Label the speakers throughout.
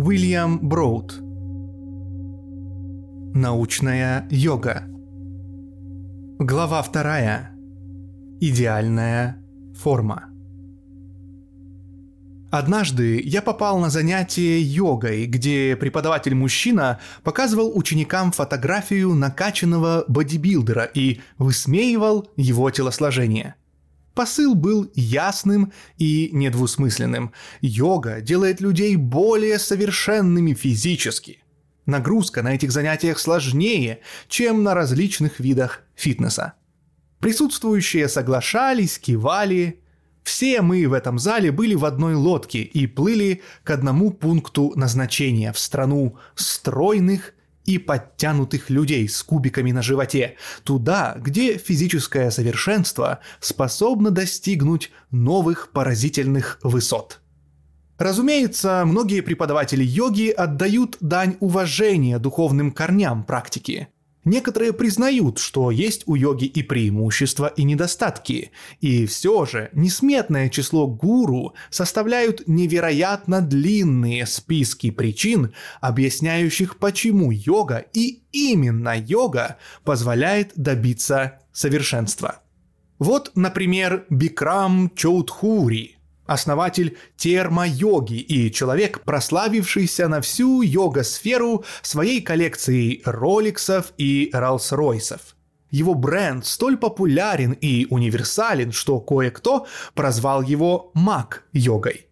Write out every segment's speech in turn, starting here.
Speaker 1: Уильям Броуд. Научная йога. Глава вторая. Идеальная форма. Однажды я попал на занятие йогой, где преподаватель-мужчина показывал ученикам фотографию накачанного бодибилдера и высмеивал его телосложение. Посыл был ясным и недвусмысленным. Йога делает людей более совершенными физически. Нагрузка на этих занятиях сложнее, чем на различных видах фитнеса. Присутствующие соглашались, кивали, все мы в этом зале были в одной лодке и плыли к одному пункту назначения в страну стройных и подтянутых людей с кубиками на животе, туда, где физическое совершенство способно достигнуть новых поразительных высот. Разумеется, многие преподаватели йоги отдают дань уважения духовным корням практики. Некоторые признают, что есть у йоги и преимущества, и недостатки, и все же несметное число гуру составляют невероятно длинные списки причин, объясняющих, почему йога и именно йога позволяет добиться совершенства. Вот, например, Бикрам Чоудхури – основатель термо-йоги и человек, прославившийся на всю йога-сферу своей коллекцией роликсов и Роллс-Ройсов. Его бренд столь популярен и универсален, что кое-кто прозвал его маг-йогой.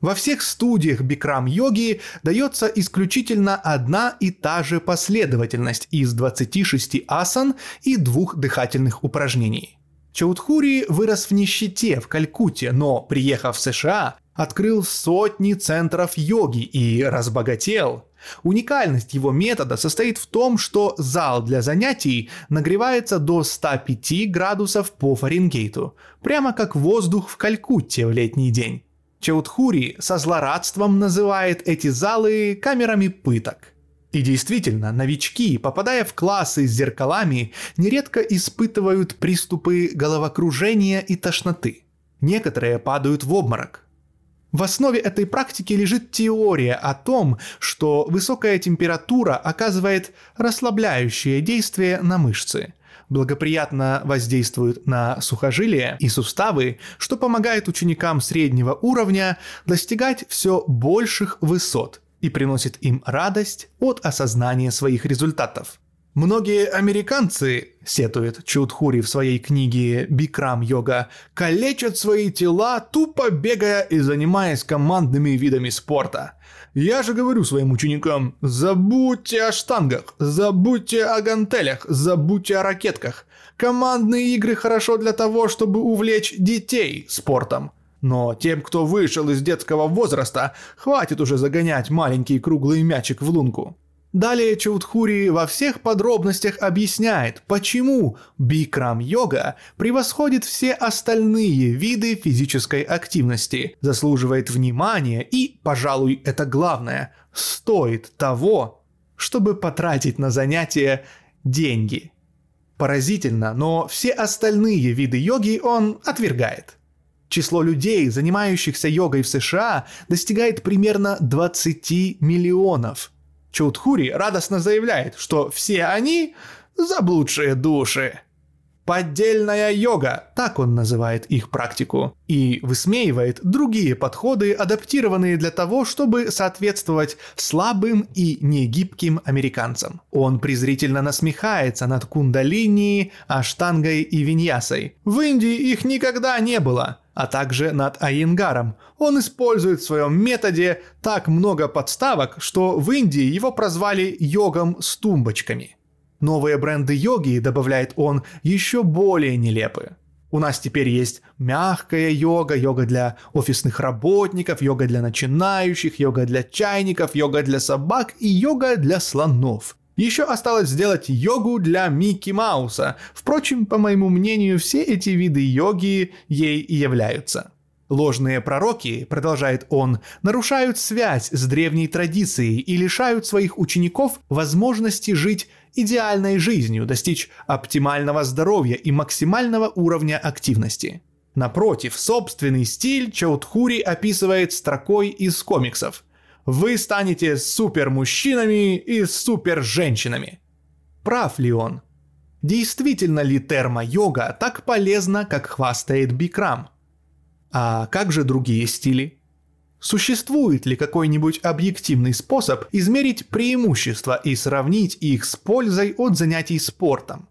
Speaker 1: Во всех студиях бикрам-йоги дается исключительно одна и та же последовательность из 26 асан и двух дыхательных упражнений – Чаудхури вырос в нищете в Калькутте, но, приехав в США, открыл сотни центров йоги и разбогател. Уникальность его метода состоит в том, что зал для занятий нагревается до 105 градусов по Фаренгейту, прямо как воздух в Калькутте в летний день. Чаудхури со злорадством называет эти залы камерами пыток. И действительно, новички, попадая в классы с зеркалами, нередко испытывают приступы головокружения и тошноты. Некоторые падают в обморок. В основе этой практики лежит теория о том, что высокая температура оказывает расслабляющее действие на мышцы, благоприятно воздействует на сухожилия и суставы, что помогает ученикам среднего уровня достигать все больших высот и приносит им радость от осознания своих результатов. Многие американцы, сетует Чудхури в своей книге «Бикрам йога», калечат свои тела, тупо бегая и занимаясь командными видами спорта. Я же говорю своим ученикам, забудьте о штангах, забудьте о гантелях, забудьте о ракетках. Командные игры хорошо для того, чтобы увлечь детей спортом – но тем, кто вышел из детского возраста, хватит уже загонять маленький круглый мячик в лунку. Далее Чаудхури во всех подробностях объясняет, почему бикрам-йога превосходит все остальные виды физической активности, заслуживает внимания и, пожалуй, это главное, стоит того, чтобы потратить на занятия деньги. Поразительно, но все остальные виды йоги он отвергает – Число людей, занимающихся йогой в США, достигает примерно 20 миллионов. Чаудхури радостно заявляет, что все они – заблудшие души. Поддельная йога, так он называет их практику, и высмеивает другие подходы, адаптированные для того, чтобы соответствовать слабым и негибким американцам. Он презрительно насмехается над кундалини, аштангой и виньясой. В Индии их никогда не было, а также над Айенгаром. Он использует в своем методе так много подставок, что в Индии его прозвали йогом с тумбочками – Новые бренды йоги, добавляет он, еще более нелепы. У нас теперь есть мягкая йога, йога для офисных работников, йога для начинающих, йога для чайников, йога для собак и йога для слонов. Еще осталось сделать йогу для Микки Мауса. Впрочем, по моему мнению, все эти виды йоги ей и являются. Ложные пророки, продолжает он, нарушают связь с древней традицией и лишают своих учеников возможности жить идеальной жизнью, достичь оптимального здоровья и максимального уровня активности. Напротив, собственный стиль Чаудхури описывает строкой из комиксов. вы станете супермужчинами и суперженщинами. Прав ли он? Действительно ли термо-йога так полезна, как хвастает Бикрам? А как же другие стили? Существует ли какой-нибудь объективный способ измерить преимущества и сравнить их с пользой от занятий спортом?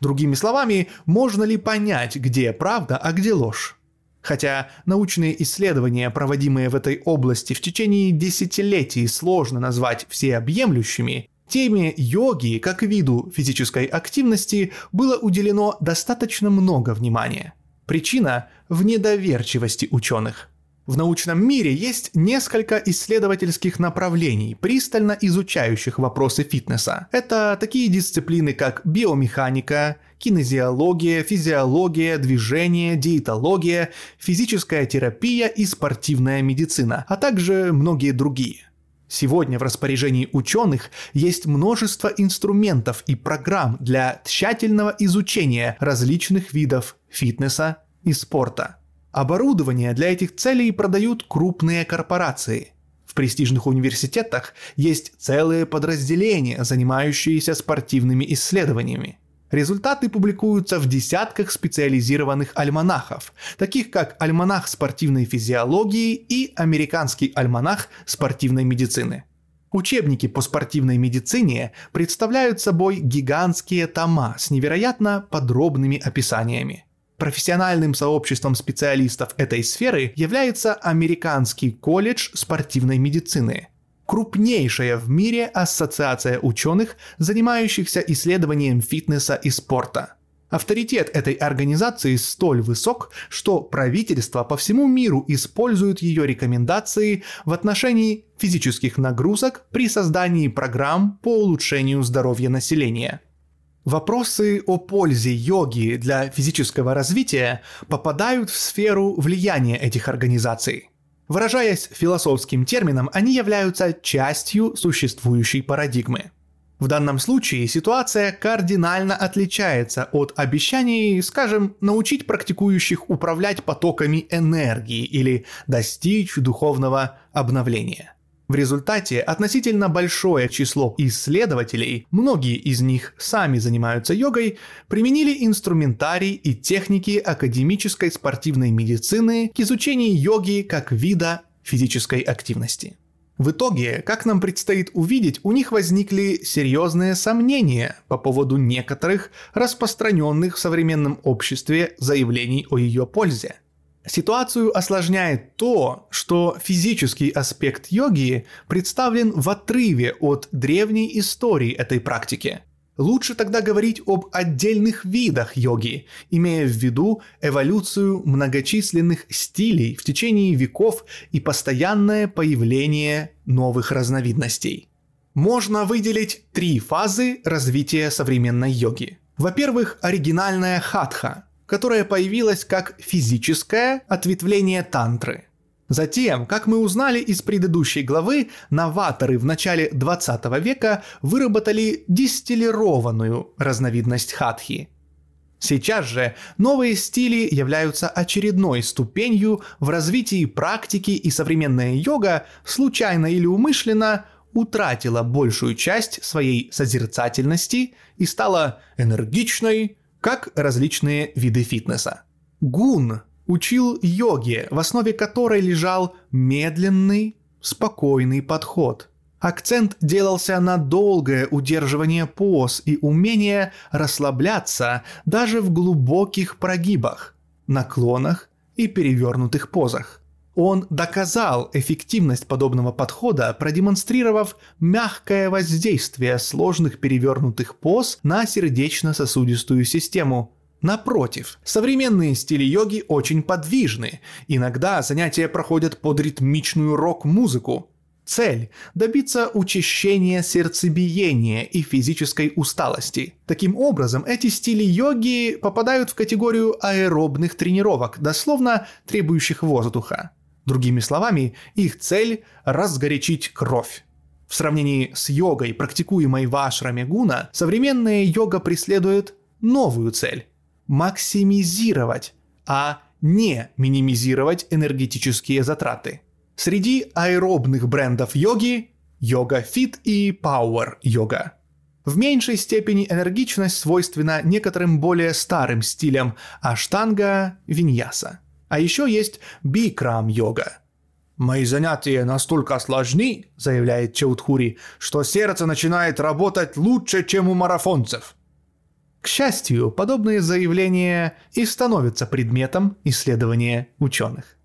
Speaker 1: Другими словами, можно ли понять, где правда, а где ложь? Хотя научные исследования, проводимые в этой области в течение десятилетий, сложно назвать всеобъемлющими, теме йоги как виду физической активности было уделено достаточно много внимания. Причина в недоверчивости ученых. В научном мире есть несколько исследовательских направлений, пристально изучающих вопросы фитнеса. Это такие дисциплины, как биомеханика, кинезиология, физиология, движение, диетология, физическая терапия и спортивная медицина, а также многие другие. Сегодня в распоряжении ученых есть множество инструментов и программ для тщательного изучения различных видов фитнеса и спорта. Оборудование для этих целей продают крупные корпорации. В престижных университетах есть целые подразделения, занимающиеся спортивными исследованиями. Результаты публикуются в десятках специализированных альманахов, таких как Альманах спортивной физиологии и Американский альманах спортивной медицины. Учебники по спортивной медицине представляют собой гигантские тома с невероятно подробными описаниями. Профессиональным сообществом специалистов этой сферы является Американский колледж спортивной медицины, крупнейшая в мире ассоциация ученых, занимающихся исследованием фитнеса и спорта. Авторитет этой организации столь высок, что правительства по всему миру используют ее рекомендации в отношении физических нагрузок при создании программ по улучшению здоровья населения – Вопросы о пользе йоги для физического развития попадают в сферу влияния этих организаций. Выражаясь философским термином, они являются частью существующей парадигмы. В данном случае ситуация кардинально отличается от обещаний, скажем, научить практикующих управлять потоками энергии или достичь духовного обновления. В результате относительно большое число исследователей, многие из них сами занимаются йогой, применили инструментарий и техники академической спортивной медицины к изучению йоги как вида физической активности. В итоге, как нам предстоит увидеть, у них возникли серьезные сомнения по поводу некоторых распространенных в современном обществе заявлений о ее пользе – Ситуацию осложняет то, что физический аспект йоги представлен в отрыве от древней истории этой практики. Лучше тогда говорить об отдельных видах йоги, имея в виду эволюцию многочисленных стилей в течение веков и постоянное появление новых разновидностей. Можно выделить три фазы развития современной йоги. Во-первых, оригинальная хатха, которое появилось как физическое ответвление тантры. Затем, как мы узнали из предыдущей главы, новаторы в начале 20 века выработали дистиллированную разновидность хатхи. Сейчас же новые стили являются очередной ступенью в развитии практики и современная йога случайно или умышленно утратила большую часть своей созерцательности и стала энергичной, как различные виды фитнеса. Гун учил йоге, в основе которой лежал медленный, спокойный подход. Акцент делался на долгое удерживание поз и умение расслабляться даже в глубоких прогибах, наклонах и перевернутых позах. Он доказал эффективность подобного подхода, продемонстрировав мягкое воздействие сложных перевернутых поз на сердечно-сосудистую систему. Напротив, современные стили йоги очень подвижны. Иногда занятия проходят под ритмичную рок-музыку. Цель – добиться учащения сердцебиения и физической усталости. Таким образом, эти стили йоги попадают в категорию аэробных тренировок, дословно требующих воздуха. Другими словами, их цель – разгорячить кровь. В сравнении с йогой, практикуемой в ашраме гуна, современная йога преследует новую цель – максимизировать, а не минимизировать энергетические затраты. Среди аэробных брендов йоги – йога фит и Power йога. В меньшей степени энергичность свойственна некоторым более старым стилям аштанга, виньяса. А еще есть бикрам йога. «Мои занятия настолько сложны», — заявляет Чаудхури, «что сердце начинает работать лучше, чем у марафонцев». К счастью, подобные заявления и становятся предметом исследования ученых.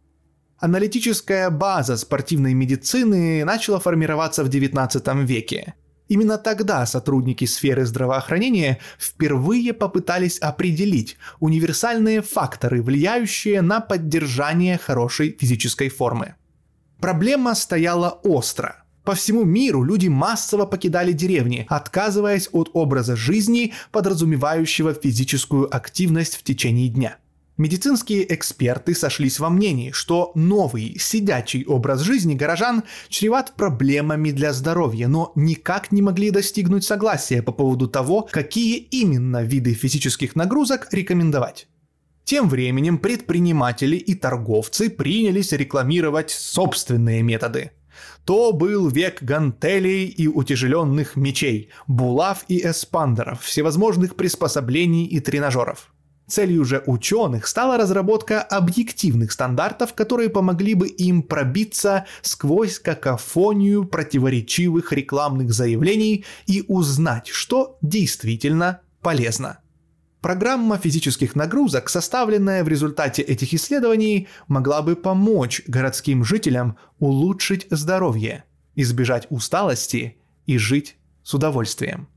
Speaker 1: Аналитическая база спортивной медицины начала формироваться в XIX веке. Именно тогда сотрудники сферы здравоохранения впервые попытались определить универсальные факторы, влияющие на поддержание хорошей физической формы. Проблема стояла остро – по всему миру люди массово покидали деревни, отказываясь от образа жизни, подразумевающего физическую активность в течение дня. Медицинские эксперты сошлись во мнении, что новый сидячий образ жизни горожан чреват проблемами для здоровья, но никак не могли достигнуть согласия по поводу того, какие именно виды физических нагрузок рекомендовать. Тем временем предприниматели и торговцы принялись рекламировать собственные методы – то был век гантелей и утяжеленных мечей, булав и эспандеров, всевозможных приспособлений и тренажеров. Целью же ученых стала разработка объективных стандартов, которые помогли бы им пробиться сквозь какофонию противоречивых рекламных заявлений и узнать, что действительно полезно. Программа физических нагрузок, составленная в результате этих исследований, могла бы помочь городским жителям улучшить здоровье, избежать усталости и жить с удовольствием.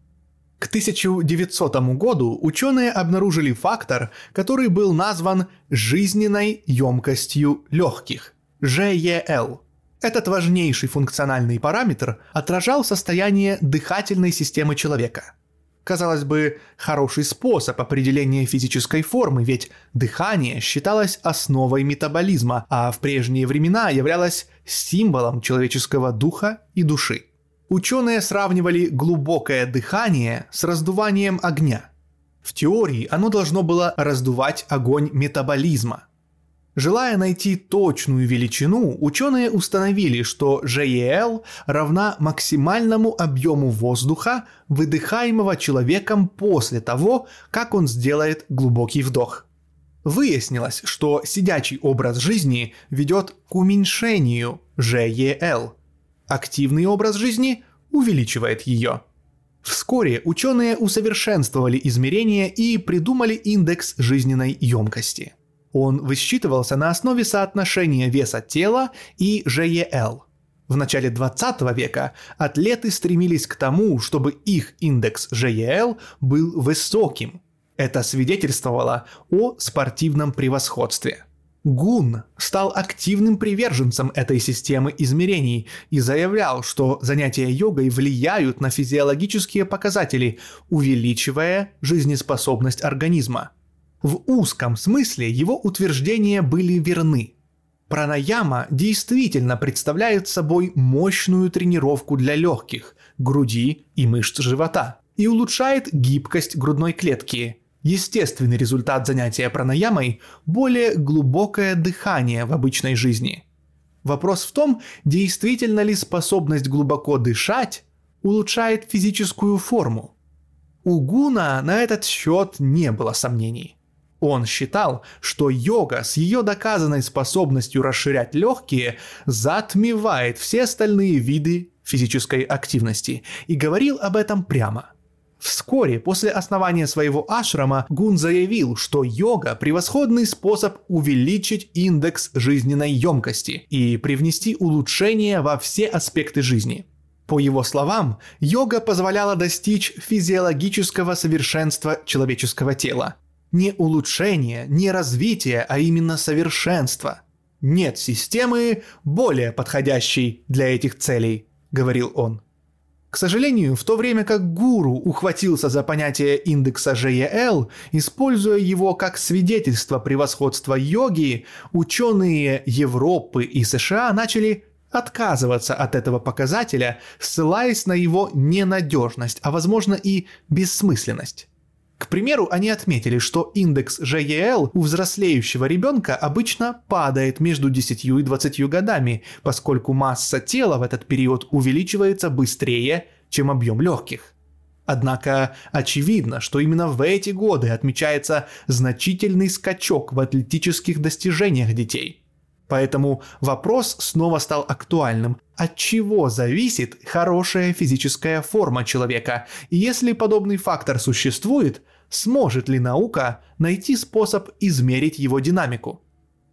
Speaker 1: К 1900 году ученые обнаружили фактор, который был назван жизненной емкостью легких – ЖЕЛ. Этот важнейший функциональный параметр отражал состояние дыхательной системы человека – Казалось бы, хороший способ определения физической формы, ведь дыхание считалось основой метаболизма, а в прежние времена являлось символом человеческого духа и души. Ученые сравнивали глубокое дыхание с раздуванием огня. В теории оно должно было раздувать огонь метаболизма – Желая найти точную величину, ученые установили, что GEL равна максимальному объему воздуха, выдыхаемого человеком после того, как он сделает глубокий вдох. Выяснилось, что сидячий образ жизни ведет к уменьшению GEL. Активный образ жизни увеличивает ее. Вскоре ученые усовершенствовали измерения и придумали индекс жизненной емкости – он высчитывался на основе соотношения веса тела и ЖЕЛ. В начале 20 века атлеты стремились к тому, чтобы их индекс ЖЕЛ был высоким. Это свидетельствовало о спортивном превосходстве. Гун стал активным приверженцем этой системы измерений и заявлял, что занятия йогой влияют на физиологические показатели, увеличивая жизнеспособность организма – в узком смысле его утверждения были верны. Пранаяма действительно представляет собой мощную тренировку для легких, груди и мышц живота и улучшает гибкость грудной клетки. Естественный результат занятия пранаямой – более глубокое дыхание в обычной жизни. Вопрос в том, действительно ли способность глубоко дышать улучшает физическую форму. У Гуна на этот счет не было сомнений – он считал, что йога с ее доказанной способностью расширять легкие затмевает все остальные виды физической активности и говорил об этом прямо. Вскоре после основания своего ашрама Гун заявил, что йога – превосходный способ увеличить индекс жизненной емкости и привнести улучшения во все аспекты жизни. По его словам, йога позволяла достичь физиологического совершенства человеческого тела, не улучшение, не развитие, а именно совершенство. Нет системы, более подходящей для этих целей, говорил он. К сожалению, в то время как гуру ухватился за понятие индекса GEL, используя его как свидетельство превосходства йоги, ученые Европы и США начали отказываться от этого показателя, ссылаясь на его ненадежность, а возможно и бессмысленность. К примеру, они отметили, что индекс ЖЕЛ у взрослеющего ребенка обычно падает между 10 и 20 годами, поскольку масса тела в этот период увеличивается быстрее, чем объем легких. Однако очевидно, что именно в эти годы отмечается значительный скачок в атлетических достижениях детей. Поэтому вопрос снова стал актуальным. От чего зависит хорошая физическая форма человека? И если подобный фактор существует, сможет ли наука найти способ измерить его динамику?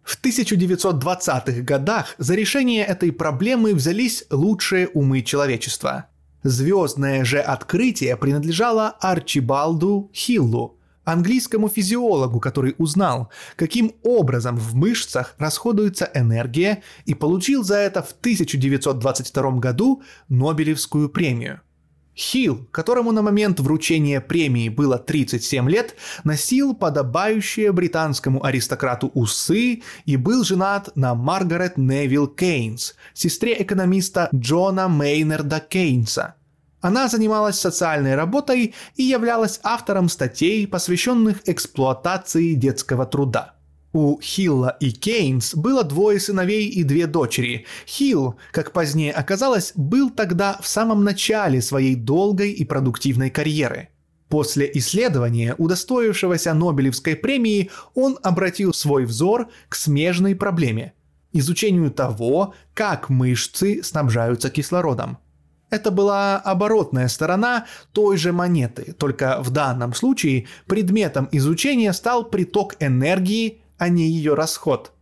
Speaker 1: В 1920-х годах за решение этой проблемы взялись лучшие умы человечества. Звездное же открытие принадлежало Арчибалду Хиллу, английскому физиологу, который узнал, каким образом в мышцах расходуется энергия и получил за это в 1922 году Нобелевскую премию – Хилл, которому на момент вручения премии было 37 лет, носил подобающие британскому аристократу усы и был женат на Маргарет Невилл Кейнс, сестре экономиста Джона Мейнерда Кейнса. Она занималась социальной работой и являлась автором статей, посвященных эксплуатации детского труда – у Хилла и Кейнс было двое сыновей и две дочери. Хилл, как позднее оказалось, был тогда в самом начале своей долгой и продуктивной карьеры. После исследования, удостоившегося Нобелевской премии, он обратил свой взор к смежной проблеме – изучению того, как мышцы снабжаются кислородом. Это была оборотная сторона той же монеты, только в данном случае предметом изучения стал приток энергии а не ее расход.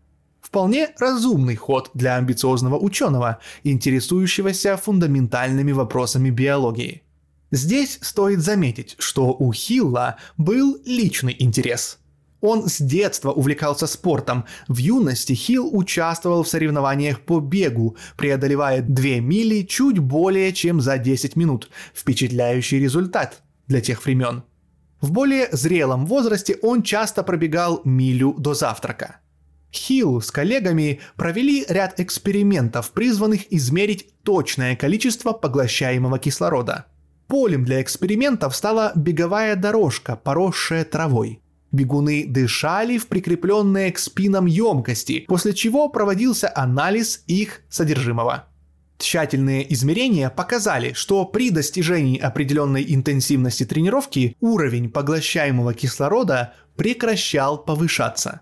Speaker 1: Вполне разумный ход для амбициозного ученого, интересующегося фундаментальными вопросами биологии. Здесь стоит заметить, что у Хилла был личный интерес. Он с детства увлекался спортом. В юности Хилл участвовал в соревнованиях по бегу, преодолевая 2 мили чуть более чем за 10 минут. Впечатляющий результат для тех времен. В более зрелом возрасте он часто пробегал милю до завтрака. Хилл с коллегами провели ряд экспериментов, призванных измерить точное количество поглощаемого кислорода. Полем для экспериментов стала беговая дорожка, поросшая травой. Бегуны дышали в прикрепленные к спинам емкости, после чего проводился анализ их содержимого. Тщательные измерения показали, что при достижении определенной интенсивности тренировки уровень поглощаемого кислорода прекращал повышаться.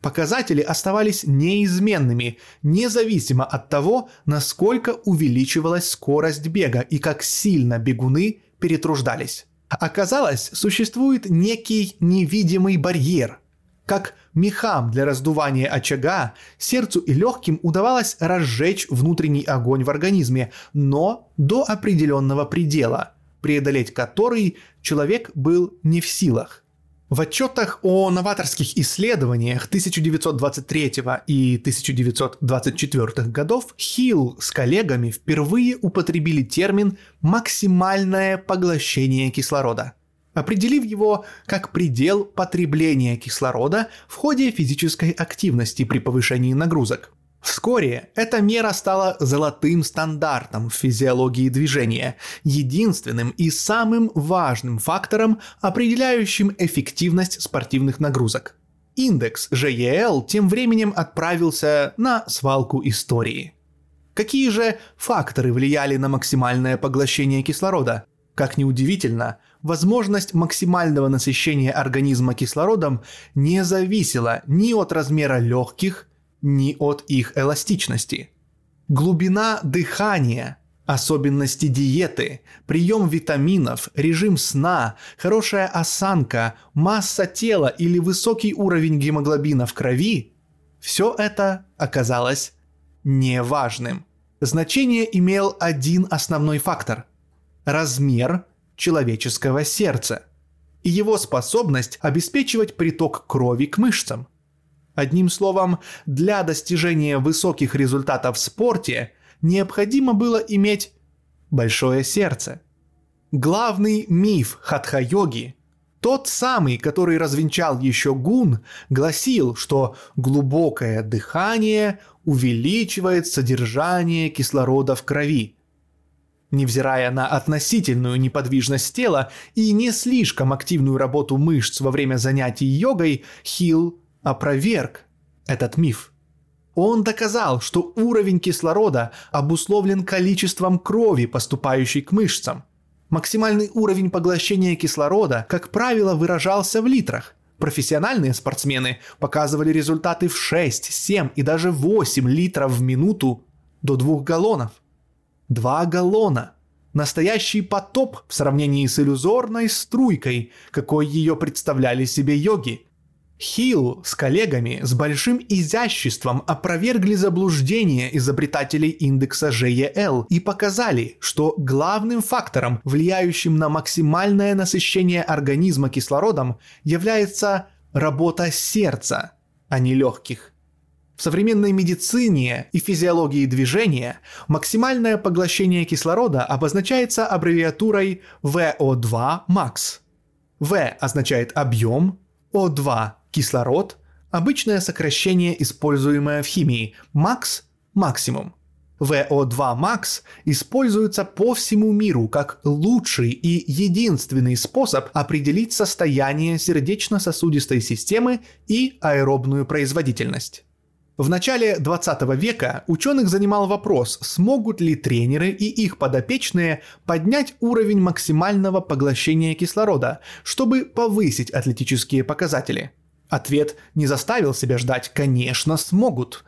Speaker 1: Показатели оставались неизменными, независимо от того, насколько увеличивалась скорость бега и как сильно бегуны перетруждались. Оказалось, существует некий невидимый барьер – как мехам для раздувания очага, сердцу и легким удавалось разжечь внутренний огонь в организме, но до определенного предела, преодолеть который человек был не в силах. В отчетах о новаторских исследованиях 1923 и 1924 годов Хилл с коллегами впервые употребили термин «максимальное поглощение кислорода» определив его как предел потребления кислорода в ходе физической активности при повышении нагрузок. Вскоре эта мера стала золотым стандартом в физиологии движения, единственным и самым важным фактором, определяющим эффективность спортивных нагрузок. Индекс ЖЕЛ тем временем отправился на свалку истории. Какие же факторы влияли на максимальное поглощение кислорода? Как ни удивительно, возможность максимального насыщения организма кислородом не зависела ни от размера легких, ни от их эластичности. Глубина дыхания, особенности диеты, прием витаминов, режим сна, хорошая осанка, масса тела или высокий уровень гемоглобина в крови – все это оказалось неважным. Значение имел один основной фактор – размер человеческого сердца и его способность обеспечивать приток крови к мышцам. Одним словом, для достижения высоких результатов в спорте необходимо было иметь большое сердце. Главный миф хатха-йоги, тот самый, который развенчал еще Гун, гласил, что глубокое дыхание увеличивает содержание кислорода в крови – Невзирая на относительную неподвижность тела и не слишком активную работу мышц во время занятий йогой, Хилл опроверг этот миф. Он доказал, что уровень кислорода обусловлен количеством крови, поступающей к мышцам. Максимальный уровень поглощения кислорода, как правило, выражался в литрах. Профессиональные спортсмены показывали результаты в 6, 7 и даже 8 литров в минуту до 2 галлонов. 2 галлона. Настоящий потоп в сравнении с иллюзорной струйкой, какой ее представляли себе йоги – Хилл с коллегами с большим изяществом опровергли заблуждение изобретателей индекса GEL и показали, что главным фактором, влияющим на максимальное насыщение организма кислородом, является работа сердца, а не легких. В современной медицине и физиологии движения максимальное поглощение кислорода обозначается аббревиатурой VO2 max. V означает объем, O2 Кислород – обычное сокращение, используемое в химии. Макс – максимум. VO2 max используется по всему миру как лучший и единственный способ определить состояние сердечно-сосудистой системы и аэробную производительность. В начале 20 века ученых занимал вопрос, смогут ли тренеры и их подопечные поднять уровень максимального поглощения кислорода, чтобы повысить атлетические показатели – Ответ не заставил себя ждать, конечно, смогут.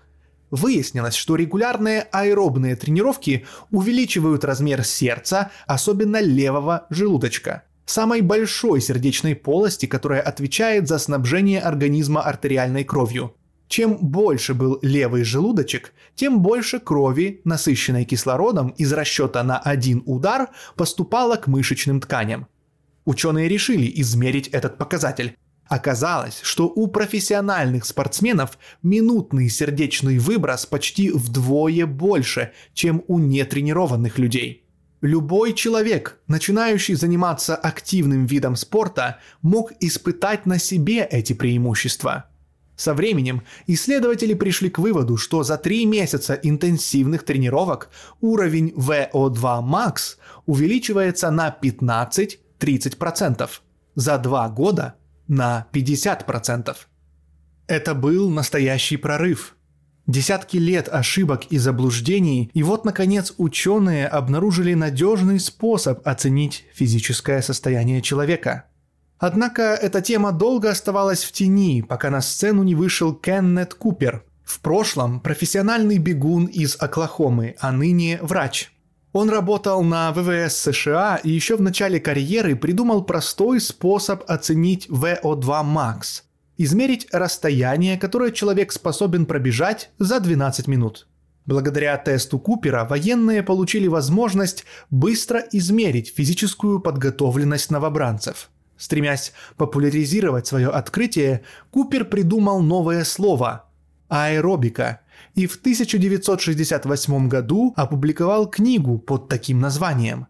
Speaker 1: Выяснилось, что регулярные аэробные тренировки увеличивают размер сердца, особенно левого желудочка, самой большой сердечной полости, которая отвечает за снабжение организма артериальной кровью. Чем больше был левый желудочек, тем больше крови, насыщенной кислородом из расчета на один удар, поступало к мышечным тканям. Ученые решили измерить этот показатель, Оказалось, что у профессиональных спортсменов минутный сердечный выброс почти вдвое больше, чем у нетренированных людей. Любой человек, начинающий заниматься активным видом спорта, мог испытать на себе эти преимущества. Со временем исследователи пришли к выводу, что за три месяца интенсивных тренировок уровень VO2 max увеличивается на 15-30%. За два года на 50%. Это был настоящий прорыв. Десятки лет ошибок и заблуждений, и вот, наконец, ученые обнаружили надежный способ оценить физическое состояние человека. Однако эта тема долго оставалась в тени, пока на сцену не вышел Кеннет Купер. В прошлом профессиональный бегун из Оклахомы, а ныне врач – он работал на ВВС США и еще в начале карьеры придумал простой способ оценить VO2 max – измерить расстояние, которое человек способен пробежать за 12 минут. Благодаря тесту Купера военные получили возможность быстро измерить физическую подготовленность новобранцев. Стремясь популяризировать свое открытие, Купер придумал новое слово – аэробика – и в 1968 году опубликовал книгу под таким названием.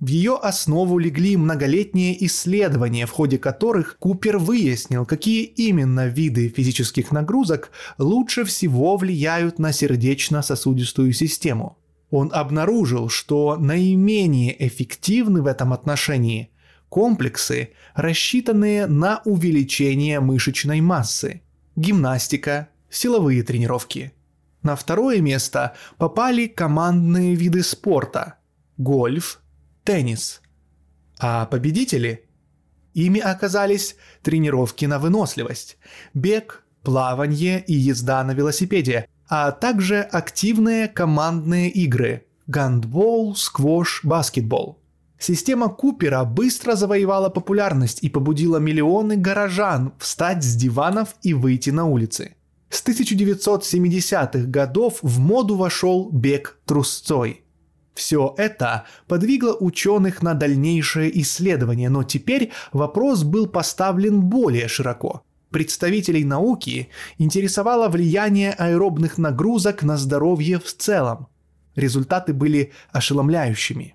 Speaker 1: В ее основу легли многолетние исследования, в ходе которых Купер выяснил, какие именно виды физических нагрузок лучше всего влияют на сердечно-сосудистую систему. Он обнаружил, что наименее эффективны в этом отношении комплексы, рассчитанные на увеличение мышечной массы, гимнастика, силовые тренировки – на второе место попали командные виды спорта – гольф, теннис. А победители? Ими оказались тренировки на выносливость, бег, плавание и езда на велосипеде, а также активные командные игры – гандбол, сквош, баскетбол. Система Купера быстро завоевала популярность и побудила миллионы горожан встать с диванов и выйти на улицы – с 1970-х годов в моду вошел бег трусцой. Все это подвигло ученых на дальнейшее исследование, но теперь вопрос был поставлен более широко. Представителей науки интересовало влияние аэробных нагрузок на здоровье в целом. Результаты были ошеломляющими.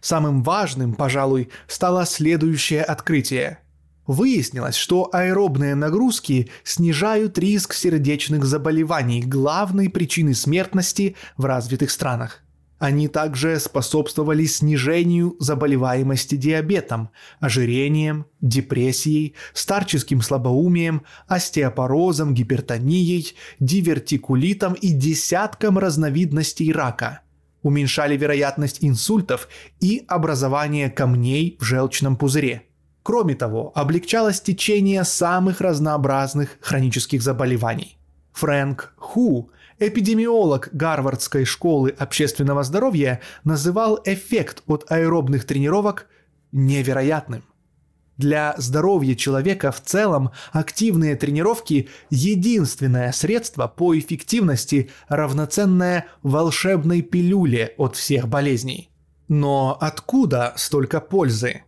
Speaker 1: Самым важным, пожалуй, стало следующее открытие – Выяснилось, что аэробные нагрузки снижают риск сердечных заболеваний, главной причиной смертности в развитых странах. Они также способствовали снижению заболеваемости диабетом, ожирением, депрессией, старческим слабоумием, остеопорозом, гипертонией, дивертикулитом и десяткам разновидностей рака. Уменьшали вероятность инсультов и образование камней в желчном пузыре. Кроме того, облегчалось течение самых разнообразных хронических заболеваний. Фрэнк Ху эпидемиолог Гарвардской школы общественного здоровья называл эффект от аэробных тренировок невероятным. Для здоровья человека в целом активные тренировки – единственное средство по эффективности, равноценное волшебной пилюле от всех болезней. Но откуда столько пользы?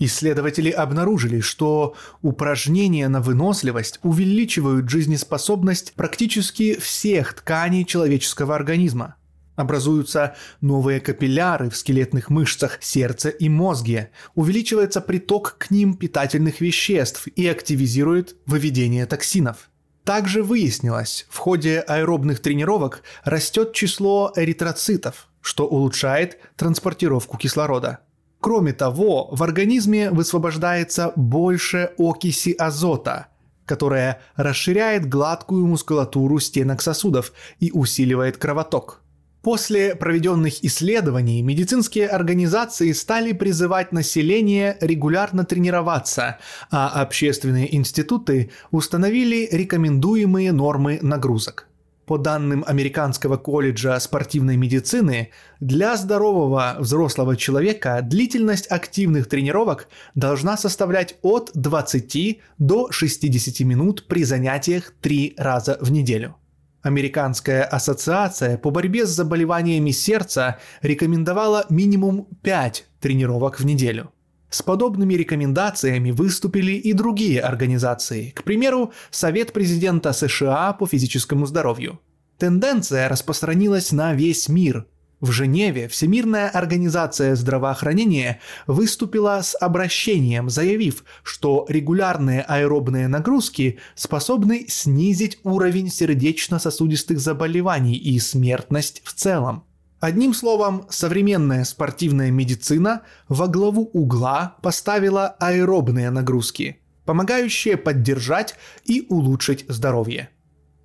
Speaker 1: Исследователи обнаружили, что упражнения на выносливость увеличивают жизнеспособность практически всех тканей человеческого организма. Образуются новые капилляры в скелетных мышцах сердца и мозге, увеличивается приток к ним питательных веществ и активизирует выведение токсинов. Также выяснилось, в ходе аэробных тренировок растет число эритроцитов, что улучшает транспортировку кислорода – Кроме того, в организме высвобождается больше окиси азота, которая расширяет гладкую мускулатуру стенок сосудов и усиливает кровоток. После проведенных исследований медицинские организации стали призывать население регулярно тренироваться, а общественные институты установили рекомендуемые нормы нагрузок. По данным Американского колледжа спортивной медицины, для здорового взрослого человека длительность активных тренировок должна составлять от 20 до 60 минут при занятиях 3 раза в неделю. Американская ассоциация по борьбе с заболеваниями сердца рекомендовала минимум 5 тренировок в неделю – с подобными рекомендациями выступили и другие организации, к примеру, Совет президента США по физическому здоровью. Тенденция распространилась на весь мир. В Женеве Всемирная организация здравоохранения выступила с обращением, заявив, что регулярные аэробные нагрузки способны снизить уровень сердечно-сосудистых заболеваний и смертность в целом. Одним словом, современная спортивная медицина во главу угла поставила аэробные нагрузки, помогающие поддержать и улучшить здоровье.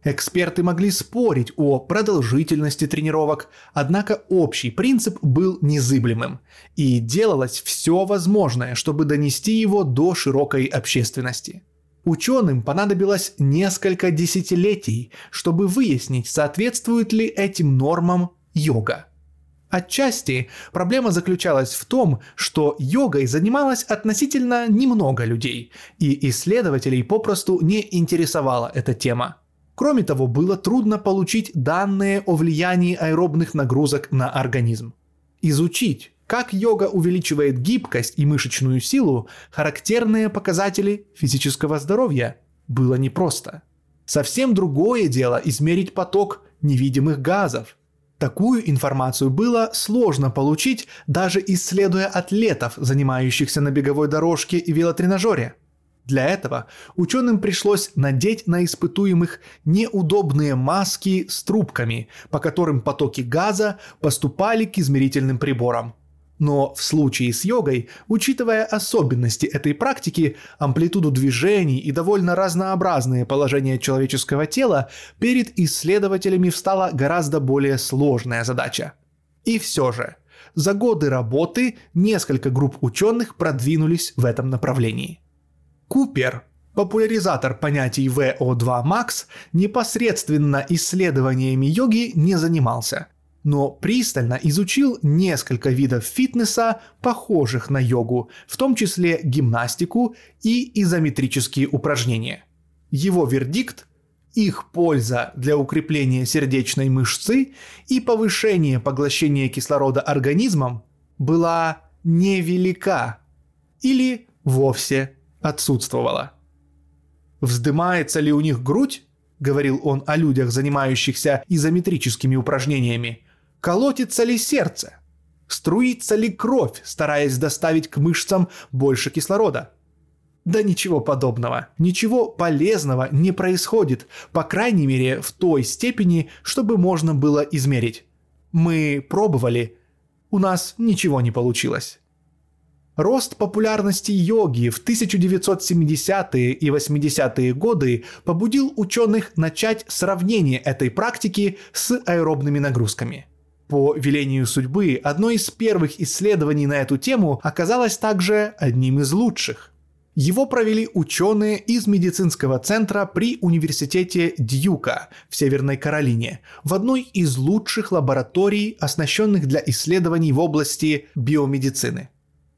Speaker 1: Эксперты могли спорить о продолжительности тренировок, однако общий принцип был незыблемым, и делалось все возможное, чтобы донести его до широкой общественности. Ученым понадобилось несколько десятилетий, чтобы выяснить, соответствует ли этим нормам йога. Отчасти проблема заключалась в том, что йогой занималось относительно немного людей, и исследователей попросту не интересовала эта тема. Кроме того, было трудно получить данные о влиянии аэробных нагрузок на организм. Изучить, как йога увеличивает гибкость и мышечную силу, характерные показатели физического здоровья, было непросто. Совсем другое дело измерить поток невидимых газов, Такую информацию было сложно получить, даже исследуя атлетов, занимающихся на беговой дорожке и велотренажере. Для этого ученым пришлось надеть на испытуемых неудобные маски с трубками, по которым потоки газа поступали к измерительным приборам. Но в случае с йогой, учитывая особенности этой практики, амплитуду движений и довольно разнообразные положения человеческого тела, перед исследователями встала гораздо более сложная задача. И все же, за годы работы несколько групп ученых продвинулись в этом направлении. Купер, популяризатор понятий VO2 Max, непосредственно исследованиями йоги не занимался – но пристально изучил несколько видов фитнеса, похожих на йогу, в том числе гимнастику и изометрические упражнения. Его вердикт – их польза для укрепления сердечной мышцы и повышения поглощения кислорода организмом была невелика или вовсе отсутствовала. Вздымается ли у них грудь? говорил он о людях, занимающихся изометрическими упражнениями, Колотится ли сердце? Струится ли кровь, стараясь доставить к мышцам больше кислорода? Да ничего подобного, ничего полезного не происходит, по крайней мере в той степени, чтобы можно было измерить. Мы пробовали, у нас ничего не получилось. Рост популярности йоги в 1970-е и 80-е годы побудил ученых начать сравнение этой практики с аэробными нагрузками. По велению судьбы, одно из первых исследований на эту тему оказалось также одним из лучших. Его провели ученые из медицинского центра при университете Дьюка в Северной Каролине, в одной из лучших лабораторий, оснащенных для исследований в области биомедицины –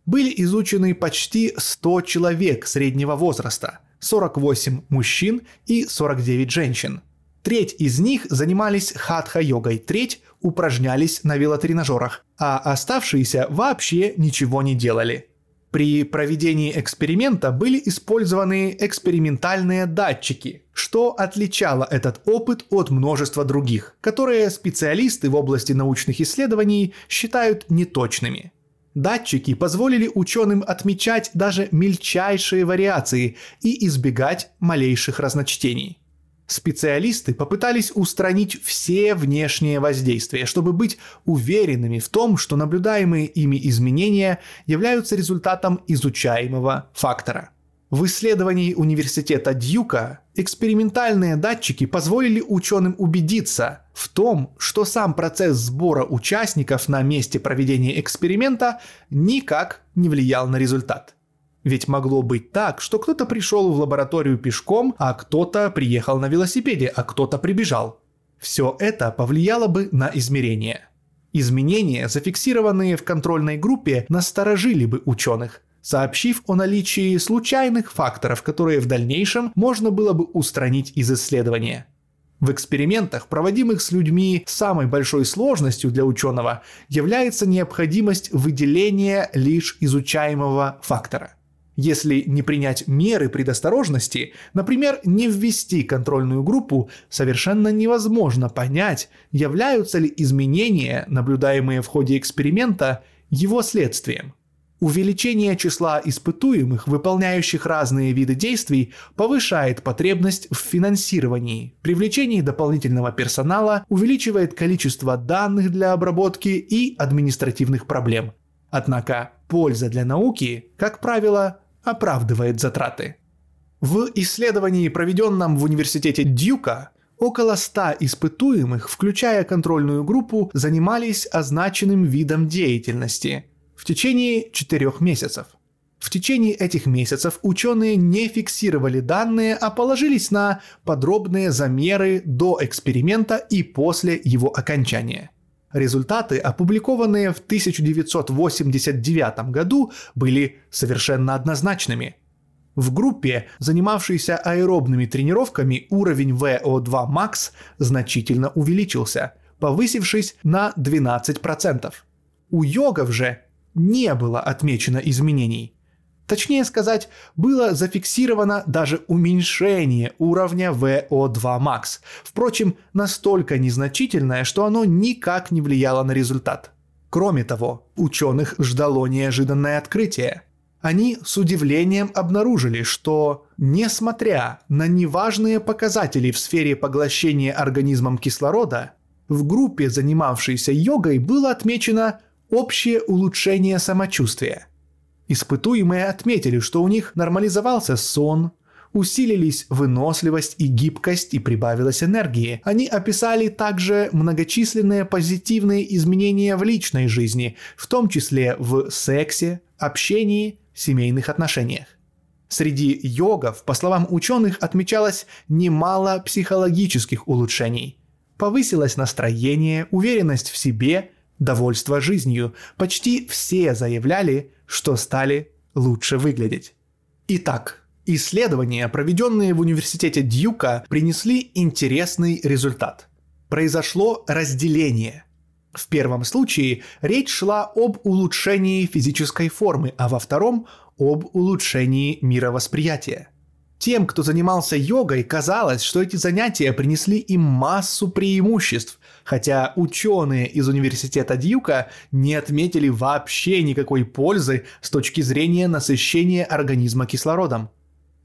Speaker 1: были изучены почти 100 человек среднего возраста, 48 мужчин и 49 женщин. Треть из них занимались хатха-йогой, треть упражнялись на велотренажерах, а оставшиеся вообще ничего не делали. При проведении эксперимента были использованы экспериментальные датчики, что отличало этот опыт от множества других, которые специалисты в области научных исследований считают неточными – Датчики позволили ученым отмечать даже мельчайшие вариации и избегать малейших разночтений. Специалисты попытались устранить все внешние воздействия, чтобы быть уверенными в том, что наблюдаемые ими изменения являются результатом изучаемого фактора – в исследовании университета Дьюка экспериментальные датчики позволили ученым убедиться в том, что сам процесс сбора участников на месте проведения эксперимента никак не влиял на результат. Ведь могло быть так, что кто-то пришел в лабораторию пешком, а кто-то приехал на велосипеде, а кто-то прибежал. Все это повлияло бы на измерения. Изменения, зафиксированные в контрольной группе, насторожили бы ученых, сообщив о наличии случайных факторов, которые в дальнейшем можно было бы устранить из исследования. В экспериментах, проводимых с людьми, самой большой сложностью для ученого является необходимость выделения лишь изучаемого фактора. Если не принять меры предосторожности, например, не ввести контрольную группу, совершенно невозможно понять, являются ли изменения, наблюдаемые в ходе эксперимента, его следствием. Увеличение числа испытуемых, выполняющих разные виды действий, повышает потребность в финансировании, привлечении дополнительного персонала, увеличивает количество данных для обработки и административных проблем. Однако польза для науки, как правило, оправдывает затраты. В исследовании, проведенном в университете Дьюка, около 100 испытуемых, включая контрольную группу, занимались означенным видом деятельности – в течение четырех месяцев. В течение этих месяцев ученые не фиксировали данные, а положились на подробные замеры до эксперимента и после его окончания. Результаты, опубликованные в 1989 году, были совершенно однозначными. В группе, занимавшейся аэробными тренировками, уровень VO2 max значительно увеличился, повысившись на 12%. У йогов же не было отмечено изменений. Точнее сказать, было зафиксировано даже уменьшение уровня VO2 max, впрочем, настолько незначительное, что оно никак не влияло на результат. Кроме того, ученых ждало неожиданное открытие. Они с удивлением обнаружили, что, несмотря на неважные показатели в сфере поглощения организмом кислорода, в группе, занимавшейся йогой, было отмечено общее улучшение самочувствия. Испытуемые отметили, что у них нормализовался сон, усилились выносливость и гибкость и прибавилось энергии. Они описали также многочисленные позитивные изменения в личной жизни, в том числе в сексе, общении, семейных отношениях. Среди йогов, по словам ученых, отмечалось немало психологических улучшений. Повысилось настроение, уверенность в себе – довольство жизнью, почти все заявляли, что стали лучше выглядеть. Итак, исследования, проведенные в университете Дьюка, принесли интересный результат. Произошло разделение. В первом случае речь шла об улучшении физической формы, а во втором – об улучшении мировосприятия – тем, кто занимался йогой, казалось, что эти занятия принесли им массу преимуществ, хотя ученые из университета Дьюка не отметили вообще никакой пользы с точки зрения насыщения организма кислородом.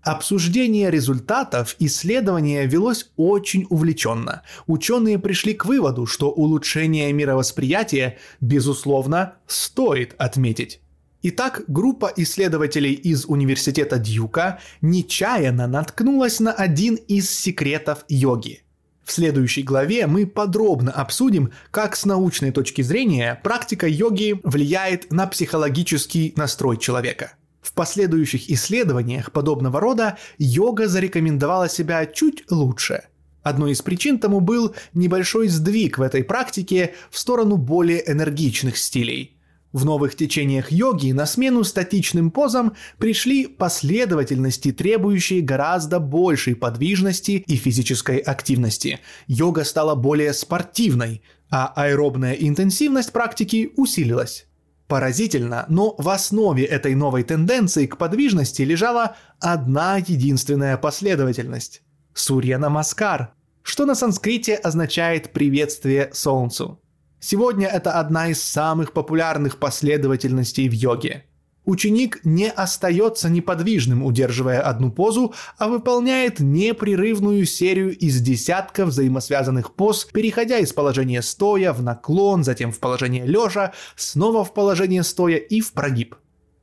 Speaker 1: Обсуждение результатов исследования велось очень увлеченно. Ученые пришли к выводу, что улучшение мировосприятия, безусловно, стоит отметить. Итак, группа исследователей из университета Дьюка нечаянно наткнулась на один из секретов йоги. В следующей главе мы подробно обсудим, как с научной точки зрения практика йоги влияет на психологический настрой человека – в последующих исследованиях подобного рода йога зарекомендовала себя чуть лучше. Одной из причин тому был небольшой сдвиг в этой практике в сторону более энергичных стилей. В новых течениях йоги на смену статичным позам пришли последовательности, требующие гораздо большей подвижности и физической активности. Йога стала более спортивной, а аэробная интенсивность практики усилилась. Поразительно, но в основе этой новой тенденции к подвижности лежала одна единственная последовательность – Сурья Намаскар, что на санскрите означает «приветствие Солнцу». Сегодня это одна из самых популярных последовательностей в йоге – Ученик не остается неподвижным, удерживая одну позу, а выполняет непрерывную серию из десятков взаимосвязанных поз, переходя из положения стоя в наклон, затем в положение лежа, снова в положение стоя и в прогиб.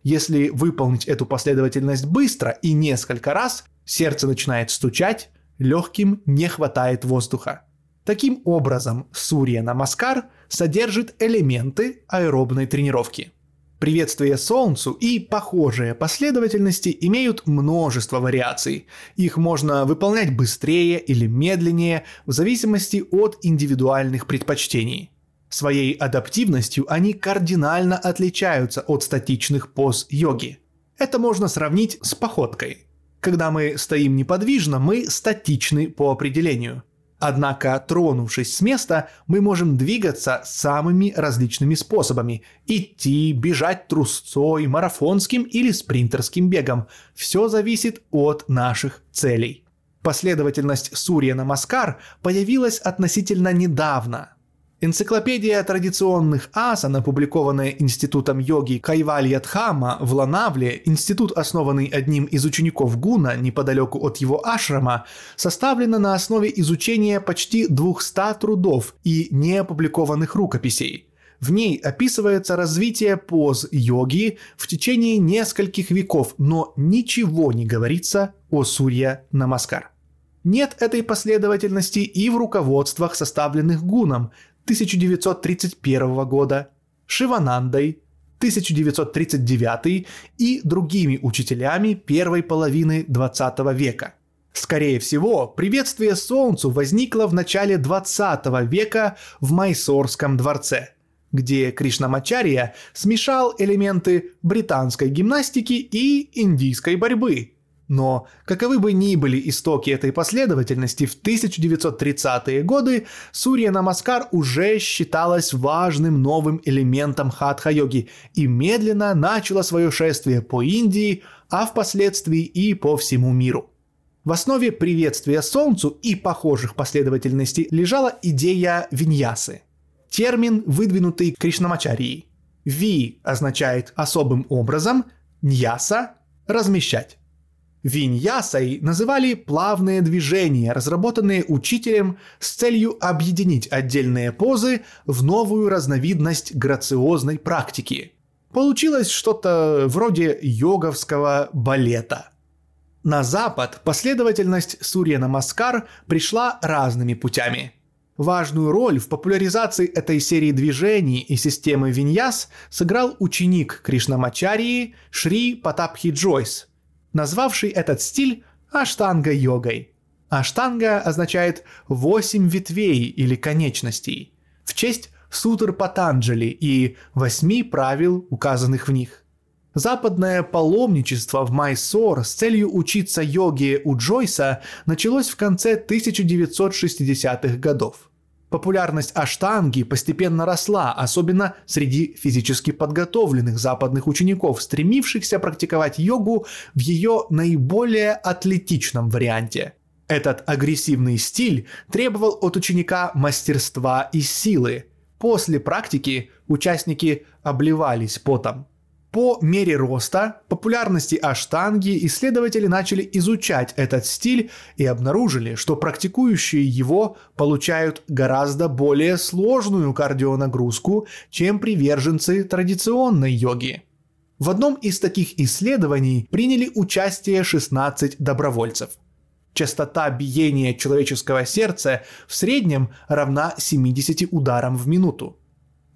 Speaker 1: Если выполнить эту последовательность быстро и несколько раз, сердце начинает стучать, легким не хватает воздуха. Таким образом, Сурья Намаскар содержит элементы аэробной тренировки – Приветствие Солнцу и похожие последовательности имеют множество вариаций. Их можно выполнять быстрее или медленнее в зависимости от индивидуальных предпочтений. Своей адаптивностью они кардинально отличаются от статичных поз йоги. Это можно сравнить с походкой. Когда мы стоим неподвижно, мы статичны по определению – Однако, тронувшись с места, мы можем двигаться самыми различными способами. Идти, бежать трусцой, марафонским или спринтерским бегом. Все зависит от наших целей. Последовательность Сурья Намаскар появилась относительно недавно, Энциклопедия традиционных асан, опубликованная Институтом йоги Кайвалья Дхама в Ланавле, институт, основанный одним из учеников Гуна неподалеку от его ашрама, составлена на основе изучения почти 200 трудов и неопубликованных рукописей. В ней описывается развитие поз йоги в течение нескольких веков, но ничего не говорится о Сурья Намаскар. Нет этой последовательности и в руководствах, составленных гуном, 1931 года, Шиванандой 1939 и другими учителями первой половины 20 века. Скорее всего, приветствие Солнцу возникло в начале 20 века в Майсорском дворце, где Кришнамачария смешал элементы британской гимнастики и индийской борьбы – но, каковы бы ни были истоки этой последовательности, в 1930-е годы Сурья Намаскар уже считалась важным новым элементом хатха-йоги и медленно начала свое шествие по Индии, а впоследствии и по всему миру. В основе приветствия Солнцу и похожих последовательностей лежала идея виньясы. Термин, выдвинутый Кришнамачарией. Ви означает особым образом, ньяса – размещать. Виньясой называли плавные движения, разработанные учителем с целью объединить отдельные позы в новую разновидность грациозной практики. Получилось что-то вроде йоговского балета. На Запад последовательность Сурья Намаскар пришла разными путями. Важную роль в популяризации этой серии движений и системы виньяс сыграл ученик Кришнамачарии Шри Патапхи Джойс – назвавший этот стиль аштанга-йогой. Аштанга означает «восемь ветвей» или конечностей, в честь сутр Патанджали и восьми правил, указанных в них. Западное паломничество в Майсор с целью учиться йоге у Джойса началось в конце 1960-х годов. Популярность аштанги постепенно росла, особенно среди физически подготовленных западных учеников, стремившихся практиковать йогу в ее наиболее атлетичном варианте. Этот агрессивный стиль требовал от ученика мастерства и силы. После практики участники обливались потом. По мере роста популярности аштанги исследователи начали изучать этот стиль и обнаружили, что практикующие его получают гораздо более сложную кардионагрузку, чем приверженцы традиционной йоги. В одном из таких исследований приняли участие 16 добровольцев. Частота биения человеческого сердца в среднем равна 70 ударам в минуту.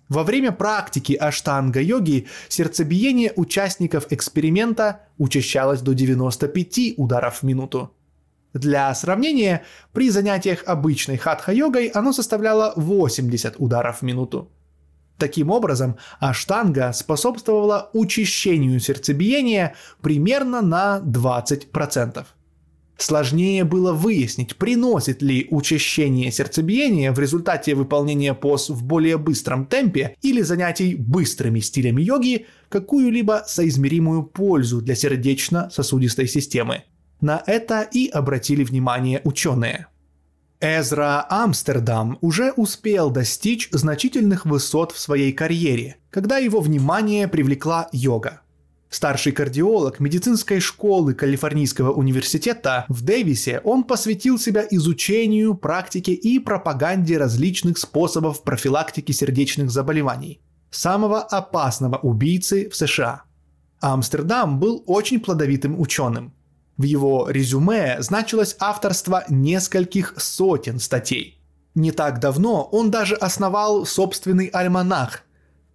Speaker 1: Во время практики аштанга-йоги сердцебиение участников эксперимента учащалось до 95 ударов в минуту. Для сравнения, при занятиях обычной хатха-йогой оно составляло 80 ударов в минуту. Таким образом, аштанга способствовала учащению сердцебиения примерно на 20%. Сложнее было выяснить, приносит ли учащение сердцебиения в результате выполнения поз в более быстром темпе или занятий быстрыми стилями йоги какую-либо соизмеримую пользу для сердечно-сосудистой системы. На это и обратили внимание ученые. Эзра Амстердам уже успел достичь значительных высот в своей карьере, когда его внимание привлекла йога – Старший кардиолог медицинской школы Калифорнийского университета в Дэвисе, он посвятил себя изучению, практике и пропаганде различных способов профилактики сердечных заболеваний. Самого опасного убийцы в США. Амстердам был очень плодовитым ученым. В его резюме значилось авторство нескольких сотен статей. Не так давно он даже основал собственный альманах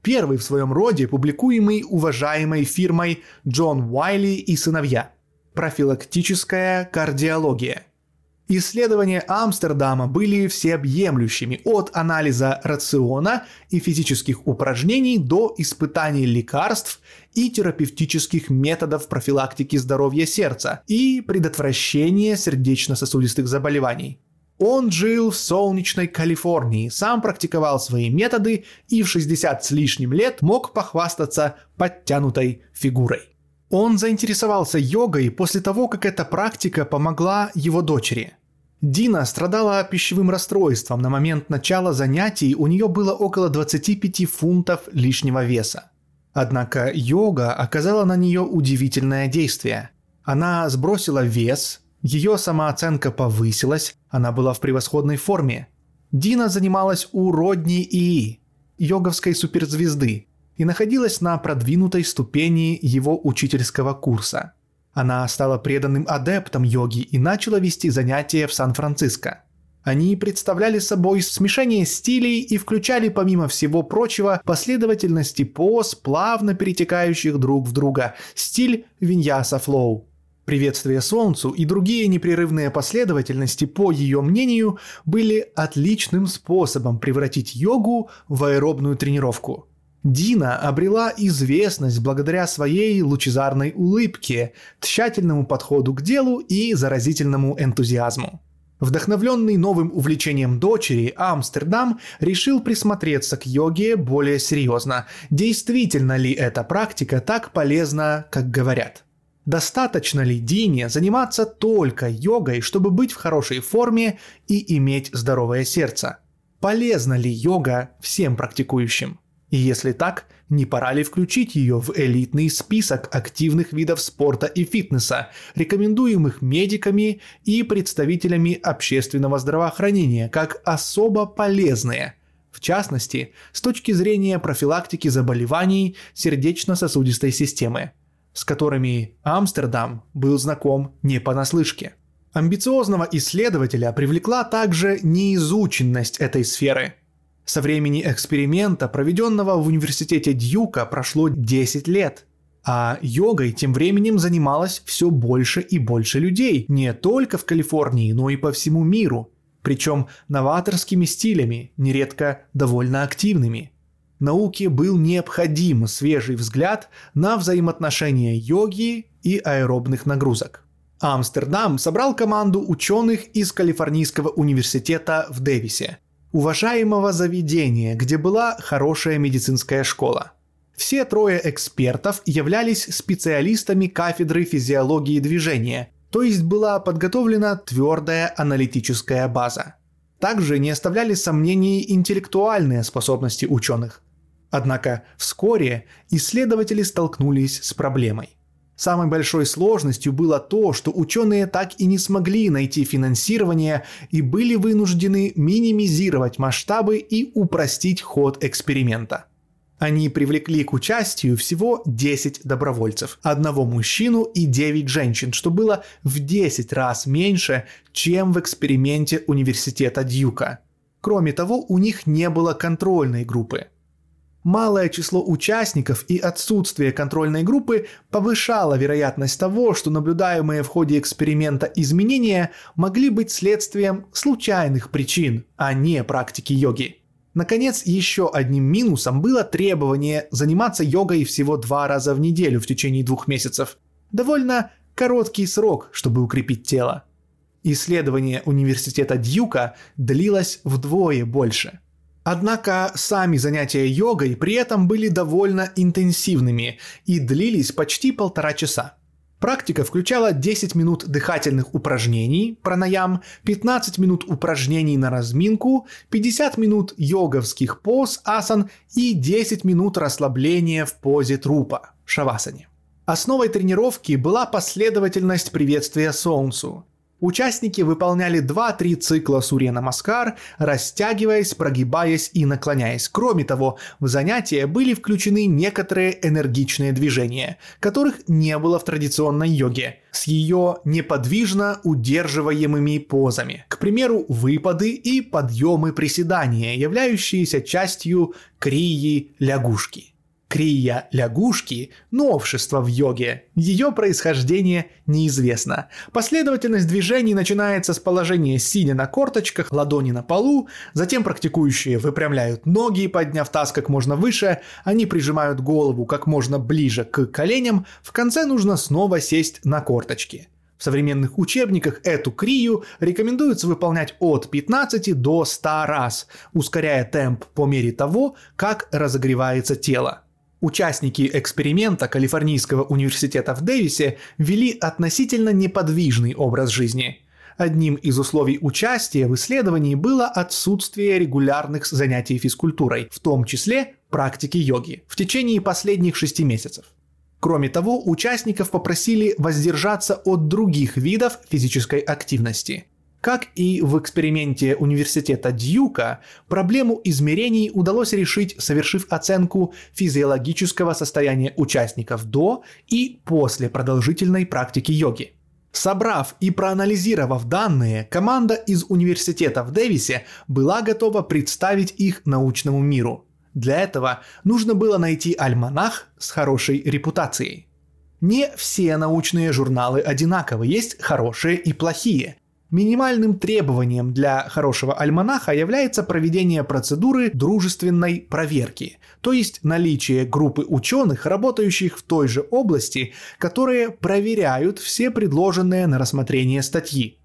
Speaker 1: первый в своем роде, публикуемый уважаемой фирмой Джон Уайли и сыновья. Профилактическая кардиология. Исследования Амстердама были всеобъемлющими от анализа рациона и физических упражнений до испытаний лекарств и терапевтических методов профилактики здоровья сердца и предотвращения сердечно-сосудистых заболеваний. Он жил в солнечной Калифорнии, сам практиковал свои методы и в 60 с лишним лет мог похвастаться подтянутой фигурой. Он заинтересовался йогой после того, как эта практика помогла его дочери. Дина страдала пищевым расстройством. На момент начала занятий у нее было около 25 фунтов лишнего веса. Однако йога оказала на нее удивительное действие. Она сбросила вес, ее самооценка повысилась, она была в превосходной форме. Дина занималась у Родни ИИ, йоговской суперзвезды, и находилась на продвинутой ступени его учительского курса. Она стала преданным адептом йоги и начала вести занятия в Сан-Франциско. Они представляли собой смешение стилей и включали, помимо всего прочего, последовательности поз, плавно перетекающих друг в друга, стиль виньяса флоу – Приветствие Солнцу и другие непрерывные последовательности, по ее мнению, были отличным способом превратить йогу в аэробную тренировку. Дина обрела известность благодаря своей лучезарной улыбке, тщательному подходу к делу и заразительному энтузиазму. Вдохновленный новым увлечением дочери, Амстердам решил присмотреться к йоге более серьезно. Действительно ли эта практика так полезна, как говорят? Достаточно ли Дине заниматься только йогой, чтобы быть в хорошей форме и иметь здоровое сердце? Полезна ли йога всем практикующим? И если так, не пора ли включить ее в элитный список активных видов спорта и фитнеса, рекомендуемых медиками и представителями общественного здравоохранения как особо полезные – в частности, с точки зрения профилактики заболеваний сердечно-сосудистой системы с которыми Амстердам был знаком не понаслышке. Амбициозного исследователя привлекла также неизученность этой сферы. Со времени эксперимента, проведенного в университете Дьюка, прошло 10 лет, а йогой тем временем занималось все больше и больше людей, не только в Калифорнии, но и по всему миру, причем новаторскими стилями, нередко довольно активными – науке был необходим свежий взгляд на взаимоотношения йоги и аэробных нагрузок. Амстердам собрал команду ученых из Калифорнийского университета в Дэвисе, уважаемого заведения, где была хорошая медицинская школа. Все трое экспертов являлись специалистами кафедры физиологии движения, то есть была подготовлена твердая аналитическая база. Также не оставляли сомнений интеллектуальные способности ученых. Однако вскоре исследователи столкнулись с проблемой. Самой большой сложностью было то, что ученые так и не смогли найти финансирование и были вынуждены минимизировать масштабы и упростить ход эксперимента. Они привлекли к участию всего 10 добровольцев, одного мужчину и 9 женщин, что было в 10 раз меньше, чем в эксперименте университета Дьюка. Кроме того, у них не было контрольной группы – Малое число участников и отсутствие контрольной группы повышало вероятность того, что наблюдаемые в ходе эксперимента изменения могли быть следствием случайных причин, а не практики йоги. Наконец, еще одним минусом было требование заниматься йогой всего два раза в неделю в течение двух месяцев. Довольно короткий срок, чтобы укрепить тело. Исследование университета Дьюка длилось вдвое больше – Однако сами занятия йогой при этом были довольно интенсивными и длились почти полтора часа. Практика включала 10 минут дыхательных упражнений, пранаям, 15 минут упражнений на разминку, 50 минут йоговских поз, асан и 10 минут расслабления в позе трупа, шавасане. Основой тренировки была последовательность приветствия Солнцу. Участники выполняли 2-3 цикла Сурья Намаскар, растягиваясь, прогибаясь и наклоняясь. Кроме того, в занятия были включены некоторые энергичные движения, которых не было в традиционной йоге, с ее неподвижно удерживаемыми позами. К примеру, выпады и подъемы приседания, являющиеся частью крии лягушки. Крия лягушки – новшество в йоге. Ее происхождение неизвестно. Последовательность движений начинается с положения сидя на корточках, ладони на полу, затем практикующие выпрямляют ноги, подняв таз как можно выше, они прижимают голову как можно ближе к коленям, в конце нужно снова сесть на корточки. В современных учебниках эту крию рекомендуется выполнять от 15 до 100 раз, ускоряя темп по мере того, как разогревается тело. Участники эксперимента Калифорнийского университета в Дэвисе вели относительно неподвижный образ жизни. Одним из условий участия в исследовании было отсутствие регулярных занятий физкультурой, в том числе практики йоги, в течение последних шести месяцев. Кроме того, участников попросили воздержаться от других видов физической активности. Как и в эксперименте университета Дьюка, проблему измерений удалось решить, совершив оценку физиологического состояния участников до и после продолжительной практики йоги. Собрав и проанализировав данные, команда из университета в Дэвисе была готова представить их научному миру. Для этого нужно было найти альманах с хорошей репутацией. Не все научные журналы одинаковы, есть хорошие и плохие. Минимальным требованием для хорошего альманаха является проведение процедуры дружественной проверки, то есть наличие группы ученых, работающих в той же области, которые проверяют все предложенные на рассмотрение статьи.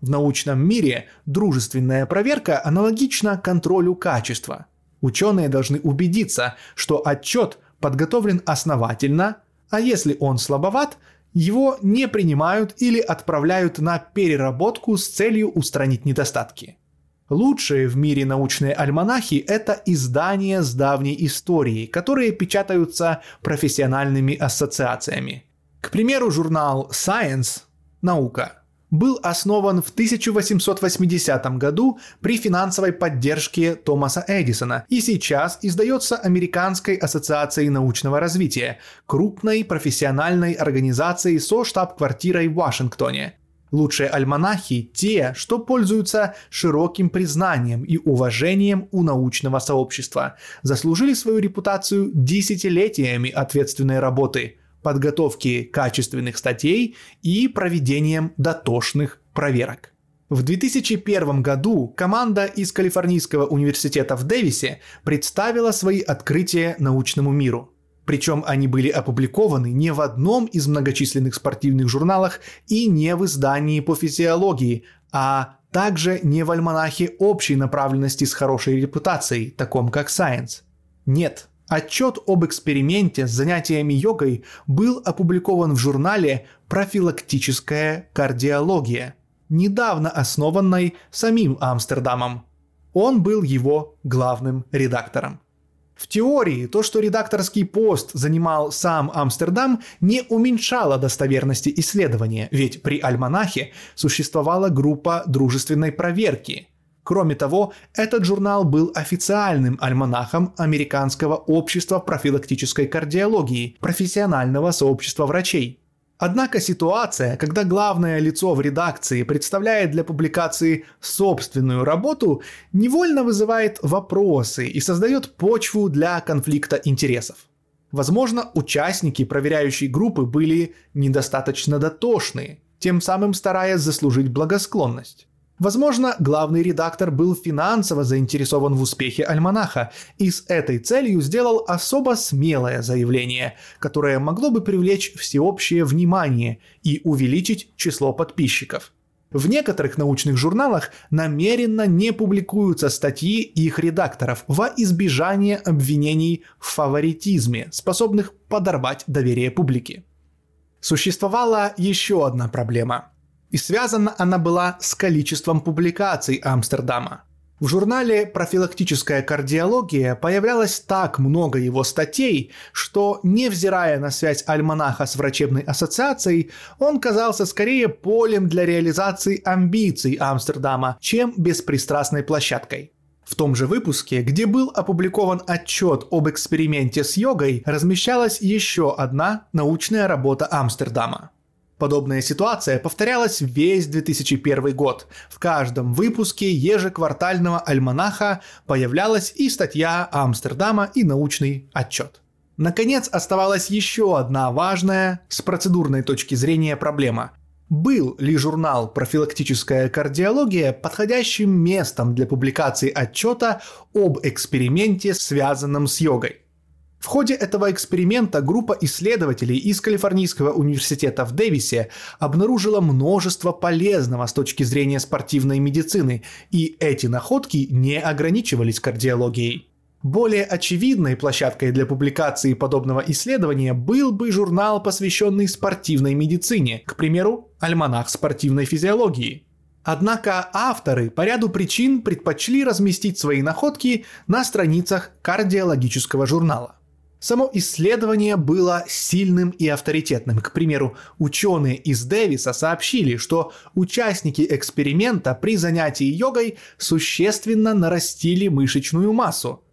Speaker 1: В научном мире дружественная проверка аналогична контролю качества. Ученые должны убедиться, что отчет подготовлен основательно, а если он слабоват, его не принимают или отправляют на переработку с целью устранить недостатки. Лучшие в мире научные альманахи – это издания с давней историей, которые печатаются профессиональными ассоциациями. К примеру, журнал Science – наука был основан в 1880 году при финансовой поддержке Томаса Эдисона и сейчас издается Американской ассоциацией научного развития, крупной профессиональной организацией со штаб-квартирой в Вашингтоне. Лучшие альманахи – те, что пользуются широким признанием и уважением у научного сообщества, заслужили свою репутацию десятилетиями ответственной работы – подготовки качественных статей и проведением дотошных проверок. В 2001 году команда из Калифорнийского университета в Дэвисе представила свои открытия научному миру. Причем они были опубликованы не в одном из многочисленных спортивных журналах и не в издании по физиологии, а также не в альманахе общей направленности с хорошей репутацией, таком как Science. Нет, Отчет об эксперименте с занятиями йогой был опубликован в журнале «Профилактическая кардиология», недавно основанной самим Амстердамом. Он был его главным редактором. В теории то, что редакторский пост занимал сам Амстердам, не уменьшало достоверности исследования, ведь при альманахе существовала группа дружественной проверки. Кроме того, этот журнал был официальным альманахом Американского общества профилактической кардиологии, профессионального сообщества врачей. Однако ситуация, когда главное лицо в редакции представляет для публикации собственную работу, невольно вызывает вопросы и создает почву для конфликта интересов. Возможно, участники проверяющей группы были недостаточно дотошны, тем самым стараясь заслужить благосклонность. Возможно, главный редактор был финансово заинтересован в успехе альманаха и с этой целью сделал особо смелое заявление, которое могло бы привлечь всеобщее внимание и увеличить число подписчиков. В некоторых научных журналах намеренно не публикуются статьи их редакторов во избежание обвинений в фаворитизме, способных подорвать доверие публики. Существовала еще одна проблема – и связана она была с количеством публикаций Амстердама. В журнале «Профилактическая кардиология» появлялось так много его статей, что, невзирая на связь альманаха с врачебной ассоциацией, он казался скорее полем для реализации амбиций Амстердама, чем беспристрастной площадкой. В том же выпуске, где был опубликован отчет об эксперименте с йогой, размещалась еще одна научная работа Амстердама – Подобная ситуация повторялась весь 2001 год. В каждом выпуске ежеквартального альманаха появлялась и статья Амстердама, и научный отчет. Наконец, оставалась еще одна важная с процедурной точки зрения проблема. Был ли журнал «Профилактическая кардиология» подходящим местом для публикации отчета об эксперименте, связанном с йогой? В ходе этого эксперимента группа исследователей из Калифорнийского университета в Дэвисе обнаружила множество полезного с точки зрения спортивной медицины, и эти находки не ограничивались кардиологией. Более очевидной площадкой для публикации подобного исследования был бы журнал, посвященный спортивной медицине, к примеру, «Альманах спортивной физиологии», Однако авторы по ряду причин предпочли разместить свои находки на страницах кардиологического журнала. Само исследование было сильным и авторитетным. К примеру, ученые из Дэвиса сообщили, что участники эксперимента при занятии йогой существенно нарастили мышечную массу.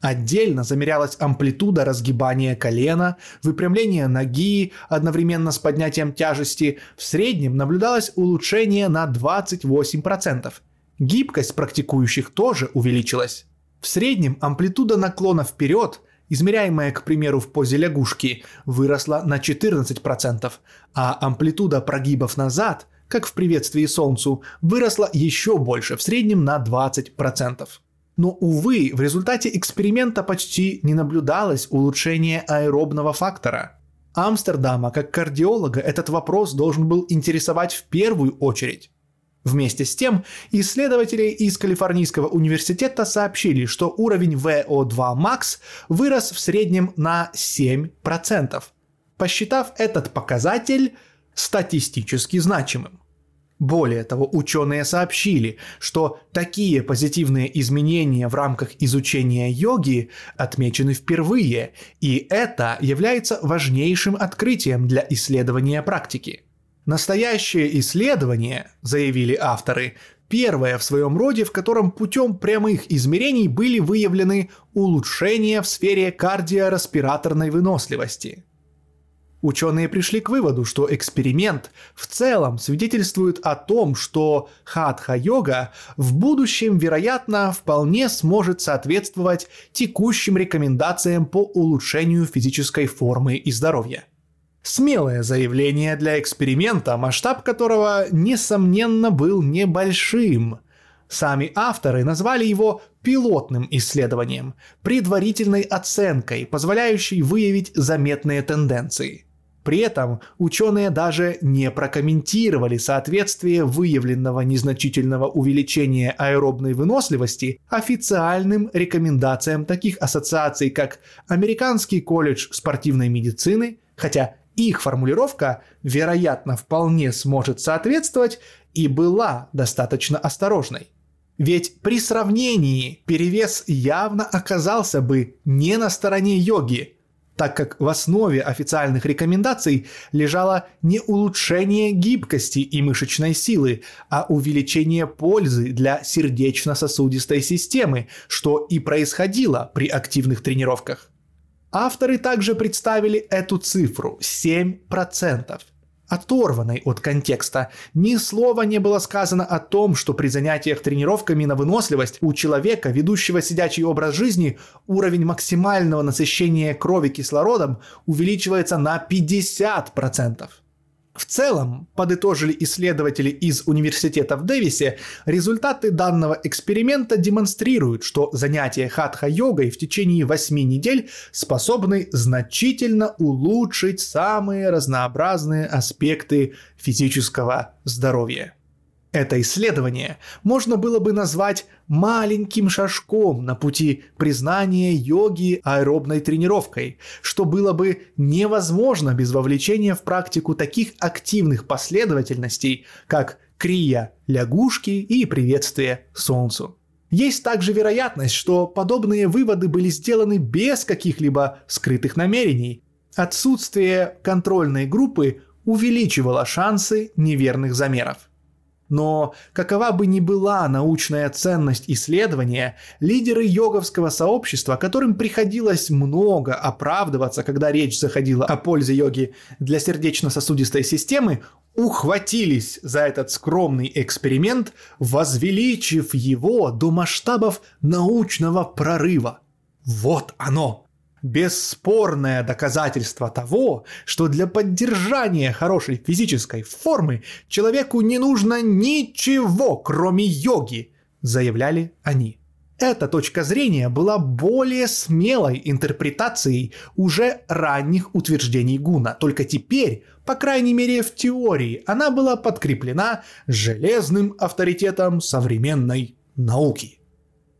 Speaker 1: Отдельно замерялась амплитуда разгибания колена, выпрямление ноги одновременно с поднятием тяжести. В среднем наблюдалось улучшение на 28%. Гибкость практикующих тоже увеличилась. В среднем амплитуда наклона вперед – измеряемая, к примеру, в позе лягушки, выросла на 14%, а амплитуда прогибов назад, как в приветствии Солнцу, выросла еще больше, в среднем на 20%. Но, увы, в результате эксперимента почти не наблюдалось улучшения аэробного фактора. Амстердама, как кардиолога, этот вопрос должен был интересовать в первую очередь. Вместе с тем, исследователи из Калифорнийского университета сообщили, что уровень VO2 max вырос в среднем на 7%, посчитав этот показатель статистически значимым. Более того, ученые сообщили, что такие позитивные изменения в рамках изучения йоги отмечены впервые, и это является важнейшим открытием для исследования практики – Настоящее исследование, заявили авторы, первое в своем роде, в котором путем прямых измерений были выявлены улучшения в сфере кардиореспираторной выносливости. Ученые пришли к выводу, что эксперимент в целом свидетельствует о том, что хатха-йога в будущем, вероятно, вполне сможет соответствовать текущим рекомендациям по улучшению физической формы и здоровья. Смелое заявление для эксперимента, масштаб которого, несомненно, был небольшим. Сами авторы назвали его пилотным исследованием, предварительной оценкой, позволяющей выявить заметные тенденции. При этом ученые даже не прокомментировали соответствие выявленного незначительного увеличения аэробной выносливости официальным рекомендациям таких ассоциаций, как Американский колледж спортивной медицины, хотя их формулировка, вероятно, вполне сможет соответствовать и была достаточно осторожной. Ведь при сравнении перевес явно оказался бы не на стороне йоги, так как в основе официальных рекомендаций лежало не улучшение гибкости и мышечной силы, а увеличение пользы для сердечно-сосудистой системы, что и происходило при активных тренировках. Авторы также представили эту цифру – 7% оторванной от контекста. Ни слова не было сказано о том, что при занятиях тренировками на выносливость у человека, ведущего сидячий образ жизни, уровень максимального насыщения крови кислородом увеличивается на 50%. В целом, подытожили исследователи из университета в Дэвисе, результаты данного эксперимента демонстрируют, что занятия хатха-йогой в течение 8 недель способны значительно улучшить самые разнообразные аспекты физического здоровья. Это исследование можно было бы назвать маленьким шажком на пути признания йоги аэробной тренировкой, что было бы невозможно без вовлечения в практику таких активных последовательностей, как крия лягушки и приветствие солнцу. Есть также вероятность, что подобные выводы были сделаны без каких-либо скрытых намерений. Отсутствие контрольной группы увеличивало шансы неверных замеров. Но какова бы ни была научная ценность исследования, лидеры йоговского сообщества, которым приходилось много оправдываться, когда речь заходила о пользе йоги для сердечно-сосудистой системы, ухватились за этот скромный эксперимент, возвеличив его до масштабов научного прорыва. Вот оно! Бесспорное доказательство того, что для поддержания хорошей физической формы человеку не нужно ничего, кроме йоги, заявляли они. Эта точка зрения была более смелой интерпретацией уже ранних утверждений Гуна, только теперь, по крайней мере в теории, она была подкреплена железным авторитетом современной науки.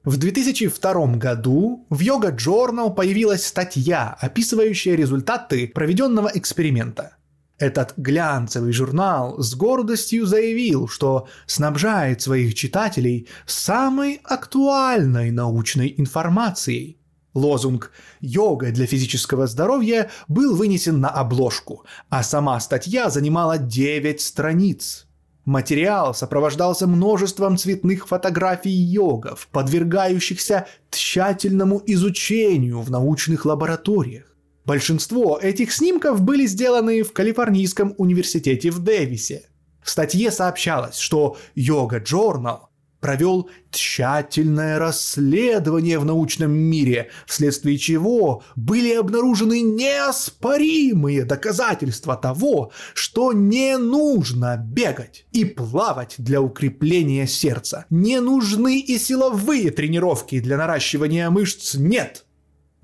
Speaker 1: В 2002 году в Yoga Journal появилась статья, описывающая результаты проведенного эксперимента. Этот глянцевый журнал с гордостью заявил, что снабжает своих читателей самой актуальной научной информацией. Лозунг «Йога для физического здоровья» был вынесен на обложку, а сама статья занимала 9 страниц – Материал сопровождался множеством цветных фотографий йогов, подвергающихся тщательному изучению в научных лабораториях. Большинство этих снимков были сделаны в Калифорнийском университете в Дэвисе. В статье сообщалось, что Йога Journal провел тщательное расследование в научном мире, вследствие чего были обнаружены неоспоримые доказательства того, что не нужно бегать и плавать для укрепления сердца. Не нужны и силовые тренировки для наращивания мышц нет.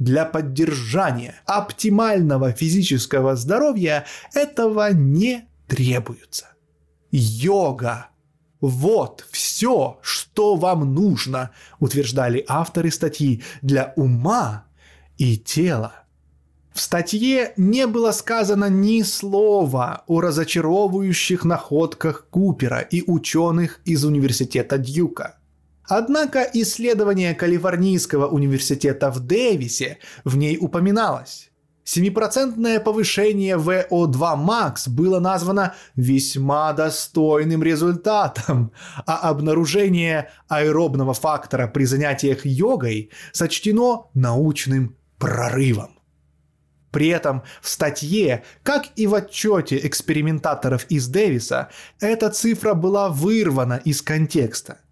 Speaker 1: Для поддержания оптимального физического здоровья этого не требуется. Йога вот все, что вам нужно, утверждали авторы статьи для ума и тела. В статье не было сказано ни слова о разочаровывающих находках Купера и ученых из университета Дьюка. Однако исследование Калифорнийского университета в Дэвисе в ней упоминалось. Семипроцентное повышение VO2 max было названо весьма достойным результатом, а обнаружение аэробного фактора при занятиях йогой сочтено научным прорывом. При этом в статье, как и в отчете экспериментаторов из Дэвиса, эта цифра была вырвана из контекста –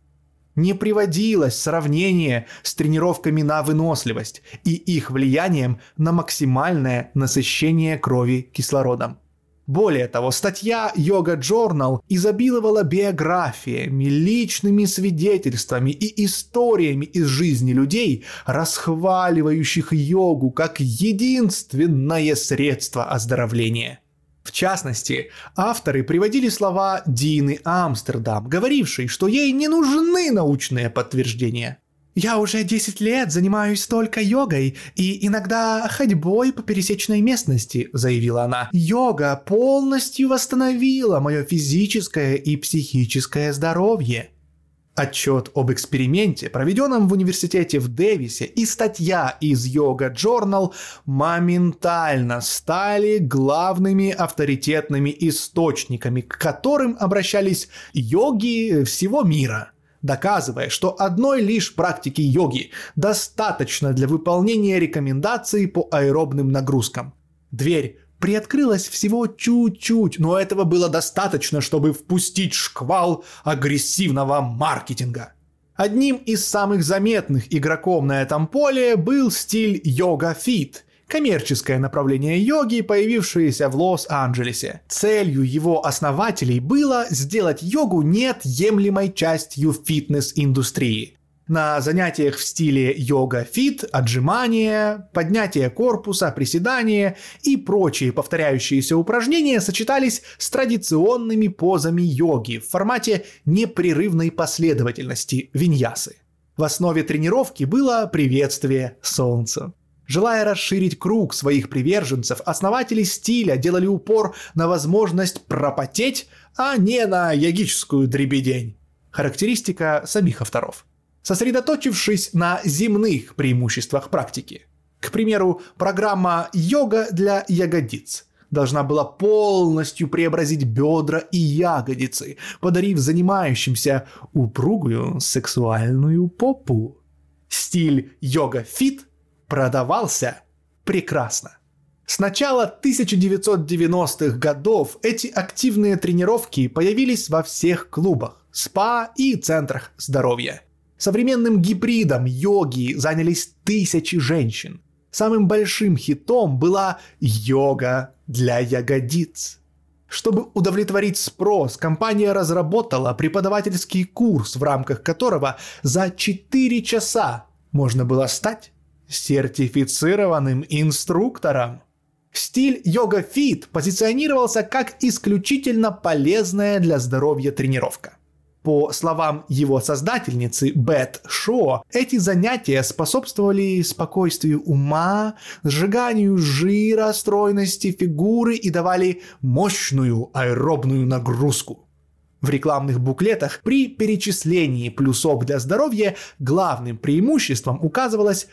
Speaker 1: не приводилось сравнение с тренировками на выносливость и их влиянием на максимальное насыщение крови кислородом. Более того, статья Yoga Journal изобиловала биографиями, личными свидетельствами и историями из жизни людей, расхваливающих йогу как единственное средство оздоровления – в частности, авторы приводили слова Дины Амстердам, говорившей, что ей не нужны научные подтверждения. «Я уже 10 лет занимаюсь только йогой и иногда ходьбой по пересечной местности», — заявила она. «Йога полностью восстановила мое физическое и психическое здоровье». Отчет об эксперименте, проведенном в университете в Дэвисе, и статья из Yoga Journal моментально стали главными авторитетными источниками, к которым обращались йоги всего мира – доказывая, что одной лишь практики йоги достаточно для выполнения рекомендаций по аэробным нагрузкам. Дверь приоткрылась всего чуть-чуть, но этого было достаточно, чтобы впустить шквал агрессивного маркетинга. Одним из самых заметных игроков на этом поле был стиль йога-фит – коммерческое направление йоги, появившееся в Лос-Анджелесе. Целью его основателей было сделать йогу неотъемлемой частью фитнес-индустрии. На занятиях в стиле йога-фит, отжимания, поднятие корпуса, приседания и прочие повторяющиеся упражнения сочетались с традиционными позами йоги в формате непрерывной последовательности виньясы. В основе тренировки было приветствие солнцу. Желая расширить круг своих приверженцев, основатели стиля делали упор на возможность пропотеть, а не на йогическую дребедень. Характеристика самих авторов. Сосредоточившись на земных преимуществах практики. К примеру, программа «Йога для ягодиц» должна была полностью преобразить бедра и ягодицы, подарив занимающимся упругую сексуальную попу. Стиль йога-фит продавался прекрасно. С начала 1990-х годов эти активные тренировки появились во всех клубах, спа и центрах здоровья. Современным гибридом йоги занялись тысячи женщин. Самым большим хитом была йога для ягодиц. Чтобы удовлетворить спрос, компания разработала преподавательский курс, в рамках которого за 4 часа можно было стать сертифицированным инструктором. Стиль йога фит позиционировался как исключительно полезная для здоровья тренировка. По словам его создательницы Бет Шо, эти занятия способствовали спокойствию ума, сжиганию жира, стройности фигуры и давали мощную аэробную нагрузку. В рекламных буклетах при перечислении плюсов для здоровья главным преимуществом указывалось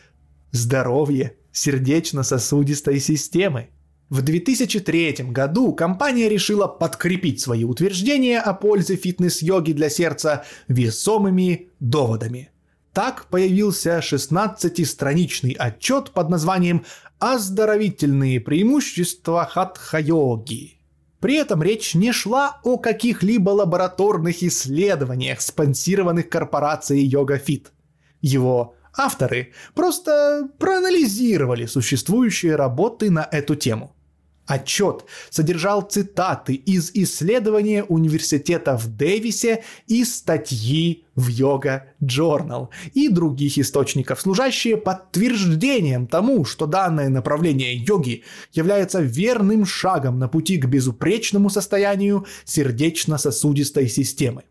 Speaker 1: здоровье сердечно-сосудистой системы. В 2003 году компания решила подкрепить свои утверждения о пользе фитнес-йоги для сердца весомыми доводами. Так появился 16-страничный отчет под названием «Оздоровительные преимущества хатха-йоги». При этом речь не шла о каких-либо лабораторных исследованиях, спонсированных корпорацией Йога Фит. Его Авторы просто проанализировали существующие работы на эту тему. Отчет содержал цитаты из исследования университета в Дэвисе и статьи в Yoga Journal и других источников, служащие подтверждением тому, что данное направление йоги является верным шагом на пути к безупречному состоянию сердечно-сосудистой системы.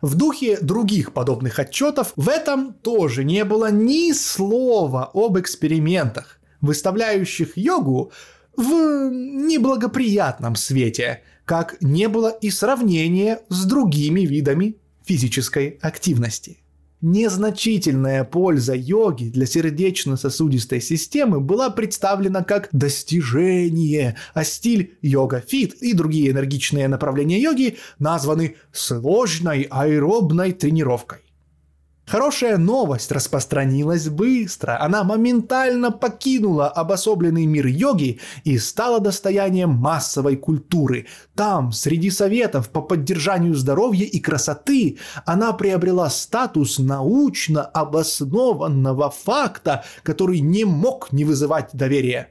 Speaker 1: В духе других подобных отчетов в этом тоже не было ни слова об экспериментах, выставляющих йогу в неблагоприятном свете, как не было и сравнения с другими видами физической активности. Незначительная польза йоги для сердечно-сосудистой системы была представлена как достижение, а стиль йога-фит и другие энергичные направления йоги названы сложной аэробной тренировкой. Хорошая новость распространилась быстро. Она моментально покинула обособленный мир йоги и стала достоянием массовой культуры. Там, среди советов по поддержанию здоровья и красоты, она приобрела статус научно обоснованного факта, который не мог не вызывать доверия.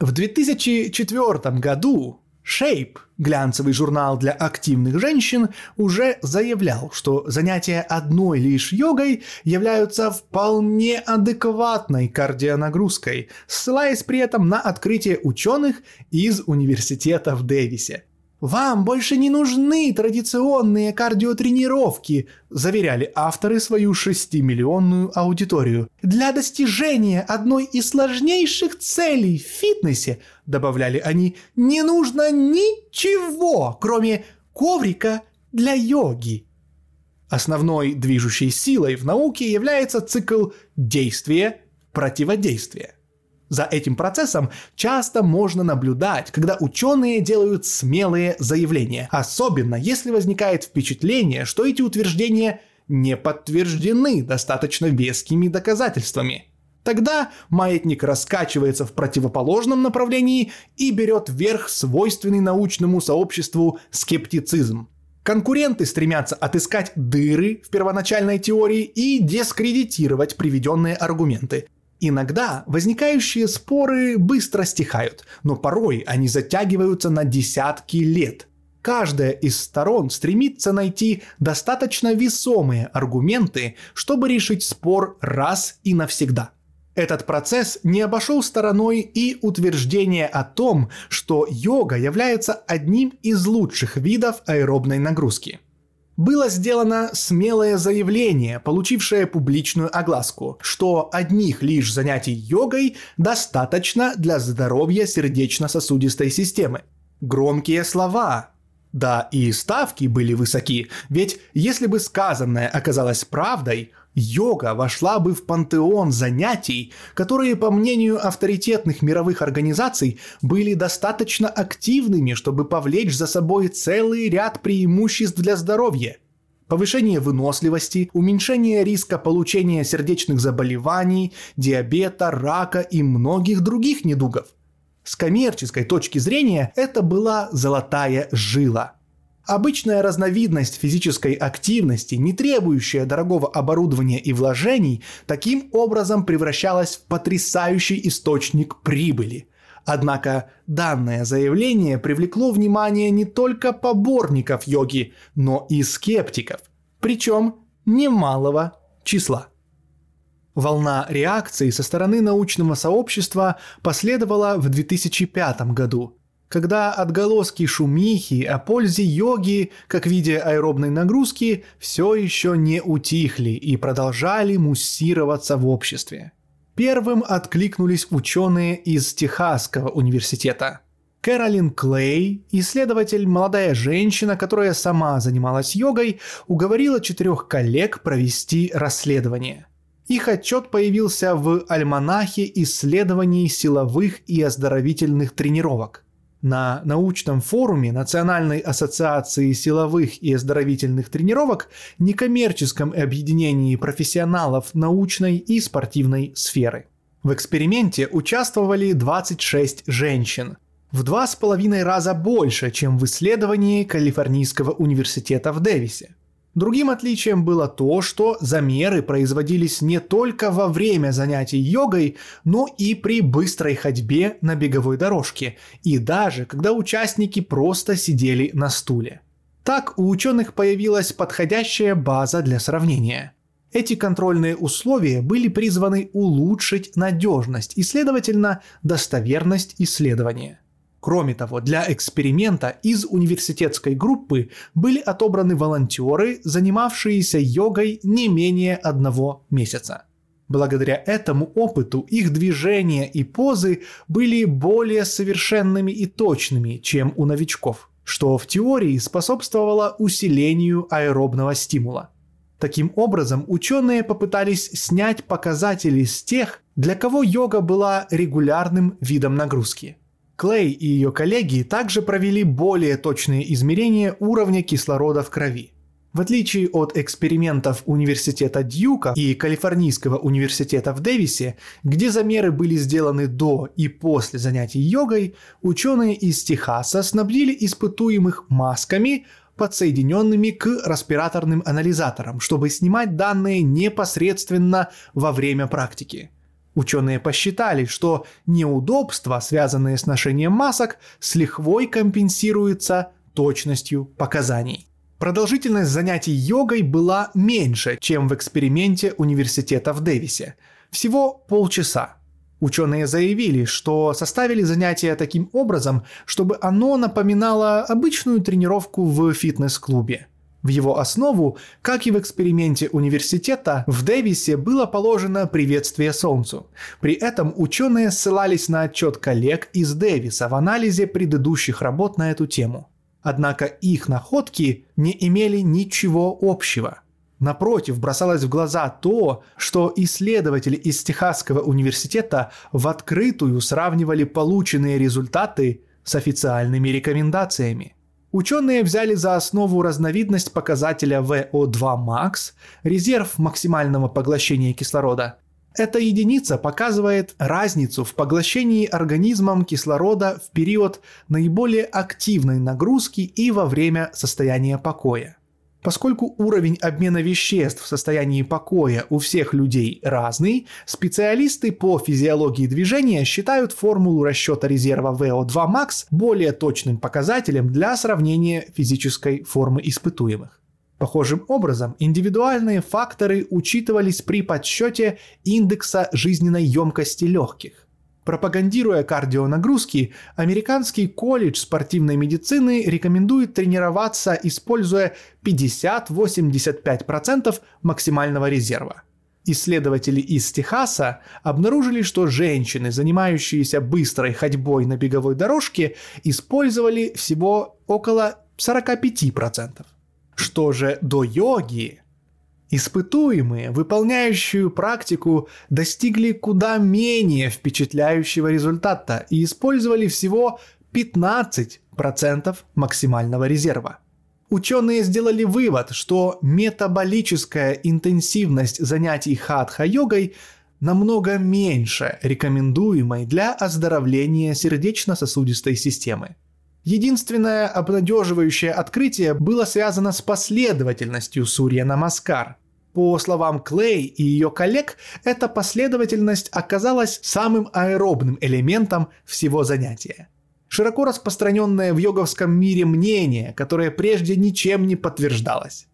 Speaker 1: В 2004 году Shape, глянцевый журнал для активных женщин, уже заявлял, что занятия одной лишь йогой являются вполне адекватной кардионагрузкой, ссылаясь при этом на открытие ученых из университета в Дэвисе. Вам больше не нужны традиционные кардиотренировки, заверяли авторы свою 6-миллионную аудиторию. Для достижения одной из сложнейших целей в фитнесе, добавляли они, не нужно ничего, кроме коврика для йоги. Основной движущей силой в науке является цикл действия-противодействия. За этим процессом часто можно наблюдать, когда ученые делают смелые заявления, особенно если возникает впечатление, что эти утверждения не подтверждены достаточно вескими доказательствами. Тогда маятник раскачивается в противоположном направлении и берет вверх свойственный научному сообществу скептицизм. Конкуренты стремятся отыскать дыры в первоначальной теории и дискредитировать приведенные аргументы. Иногда возникающие споры быстро стихают, но порой они затягиваются на десятки лет. Каждая из сторон стремится найти достаточно весомые аргументы, чтобы решить спор раз и навсегда. Этот процесс не обошел стороной и утверждение о том, что йога является одним из лучших видов аэробной нагрузки. Было сделано смелое заявление, получившее публичную огласку, что одних лишь занятий йогой достаточно для здоровья сердечно-сосудистой системы. Громкие слова, да, и ставки были высоки, ведь если бы сказанное оказалось правдой, йога вошла бы в пантеон занятий, которые, по мнению авторитетных мировых организаций, были достаточно активными, чтобы повлечь за собой целый ряд преимуществ для здоровья. Повышение выносливости, уменьшение риска получения сердечных заболеваний, диабета, рака и многих других недугов. С коммерческой точки зрения это была золотая жила – Обычная разновидность физической активности, не требующая дорогого оборудования и вложений, таким образом превращалась в потрясающий источник прибыли. Однако данное заявление привлекло внимание не только поборников йоги, но и скептиков, причем немалого числа. Волна реакции со стороны научного сообщества последовала в 2005 году, когда отголоски шумихи о пользе йоги как виде аэробной нагрузки все еще не утихли и продолжали муссироваться в обществе. Первым откликнулись ученые из Техасского университета. Кэролин Клей, исследователь, молодая женщина, которая сама занималась йогой, уговорила четырех коллег провести расследование. Их отчет появился в альманахе исследований силовых и оздоровительных тренировок на научном форуме Национальной ассоциации силовых и оздоровительных тренировок некоммерческом объединении профессионалов научной и спортивной сферы. В эксперименте участвовали 26 женщин, в два с половиной раза больше, чем в исследовании Калифорнийского университета в Дэвисе. Другим отличием было то, что замеры производились не только во время занятий йогой, но и при быстрой ходьбе на беговой дорожке, и даже когда участники просто сидели на стуле. Так у ученых появилась подходящая база для сравнения. Эти контрольные условия были призваны улучшить надежность и, следовательно, достоверность исследования. Кроме того, для эксперимента из университетской группы были отобраны волонтеры, занимавшиеся йогой не менее одного месяца. Благодаря этому опыту их движения и позы были более совершенными и точными, чем у новичков, что в теории способствовало усилению аэробного стимула. Таким образом, ученые попытались снять показатели с тех, для кого йога была регулярным видом нагрузки – Клей и ее коллеги также провели более точные измерения уровня кислорода в крови. В отличие от экспериментов Университета Дьюка и Калифорнийского университета в Дэвисе, где замеры были сделаны до и после занятий йогой, ученые из Техаса снабдили испытуемых масками, подсоединенными к респираторным анализаторам, чтобы снимать данные непосредственно во время практики. Ученые посчитали, что неудобства, связанные с ношением масок, с лихвой компенсируются точностью показаний. Продолжительность занятий йогой была меньше, чем в эксперименте университета в Дэвисе. Всего полчаса. Ученые заявили, что составили занятия таким образом, чтобы оно напоминало обычную тренировку в фитнес-клубе – в его основу, как и в эксперименте университета, в Дэвисе было положено приветствие Солнцу. При этом ученые ссылались на отчет коллег из Дэвиса в анализе предыдущих работ на эту тему. Однако их находки не имели ничего общего. Напротив, бросалось в глаза то, что исследователи из Техасского университета в открытую сравнивали полученные результаты с официальными рекомендациями. Ученые взяли за основу разновидность показателя VO2 max, резерв максимального поглощения кислорода. Эта единица показывает разницу в поглощении организмом кислорода в период наиболее активной нагрузки и во время состояния покоя. Поскольку уровень обмена веществ в состоянии покоя у всех людей разный, специалисты по физиологии движения считают формулу расчета резерва VO2 max более точным показателем для сравнения физической формы испытуемых. Похожим образом, индивидуальные факторы учитывались при подсчете индекса жизненной емкости легких. Пропагандируя кардионагрузки, Американский колледж спортивной медицины рекомендует тренироваться, используя 50-85% максимального резерва. Исследователи из Техаса обнаружили, что женщины, занимающиеся быстрой ходьбой на беговой дорожке, использовали всего около 45%. Что же до йоги, Испытуемые, выполняющие практику, достигли куда менее впечатляющего результата и использовали всего 15% максимального резерва. Ученые сделали вывод, что метаболическая интенсивность занятий хатха-йогой намного меньше рекомендуемой для оздоровления сердечно-сосудистой системы. Единственное обнадеживающее открытие было связано с последовательностью Сурья Намаскар. По словам Клей и ее коллег, эта последовательность оказалась самым аэробным элементом всего занятия. Широко распространенное в йоговском мире мнение, которое прежде ничем не подтверждалось.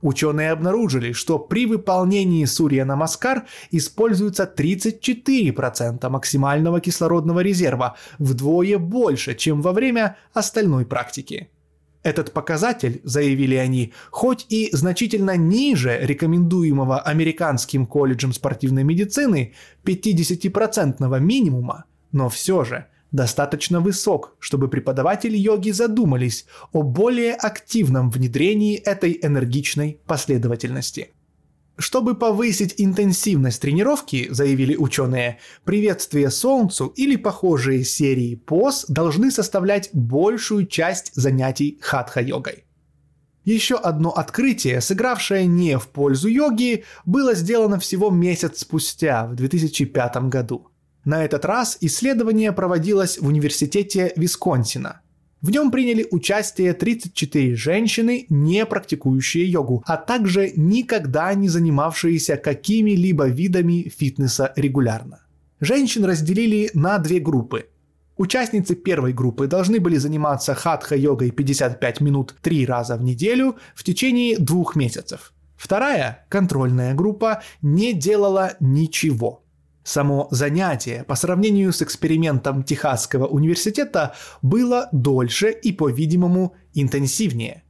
Speaker 1: Ученые обнаружили, что при выполнении Сурья Намаскар используется 34% максимального кислородного резерва, вдвое больше, чем во время остальной практики. Этот показатель, заявили они, хоть и значительно ниже рекомендуемого Американским колледжем спортивной медицины 50% минимума, но все же достаточно высок, чтобы преподаватели йоги задумались о более активном внедрении этой энергичной последовательности. Чтобы повысить интенсивность тренировки, заявили ученые, приветствие Солнцу или похожие серии поз должны составлять большую часть занятий хатха-йогой. Еще одно открытие, сыгравшее не в пользу йоги, было сделано всего месяц спустя, в 2005 году. На этот раз исследование проводилось в университете Висконсина – в нем приняли участие 34 женщины, не практикующие йогу, а также никогда не занимавшиеся какими-либо видами фитнеса регулярно. Женщин разделили на две группы. Участницы первой группы должны были заниматься хатха-йогой 55 минут 3 раза в неделю в течение двух месяцев. Вторая, контрольная группа, не делала ничего – Само занятие по сравнению с экспериментом Техасского университета было дольше и, по-видимому, интенсивнее.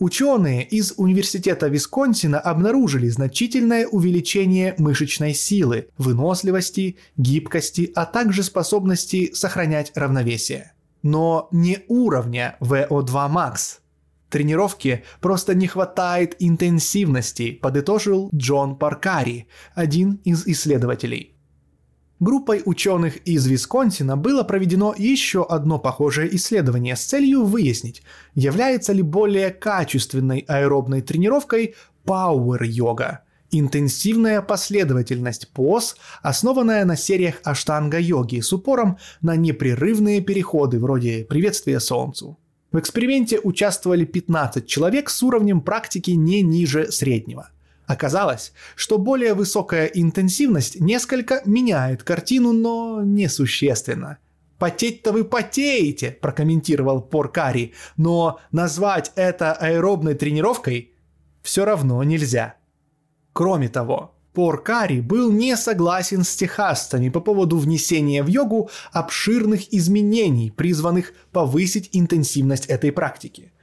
Speaker 1: Ученые из Университета Висконсина обнаружили значительное увеличение мышечной силы, выносливости, гибкости, а также способности сохранять равновесие. Но не уровня VO2 max. Тренировке просто не хватает интенсивности, подытожил Джон Паркари, один из исследователей. Группой ученых из Висконсина было проведено еще одно похожее исследование с целью выяснить, является ли более качественной аэробной тренировкой пауэр-йога – интенсивная последовательность поз, основанная на сериях аштанга-йоги с упором на непрерывные переходы вроде приветствия солнцу. В эксперименте участвовали 15 человек с уровнем практики не ниже среднего – Оказалось, что более высокая интенсивность несколько меняет картину, но несущественно. «Потеть-то вы потеете», – прокомментировал Поркари, но назвать это аэробной тренировкой все равно нельзя. Кроме того, Поркари был не согласен с техасцами по поводу внесения в йогу обширных изменений, призванных повысить интенсивность этой практики –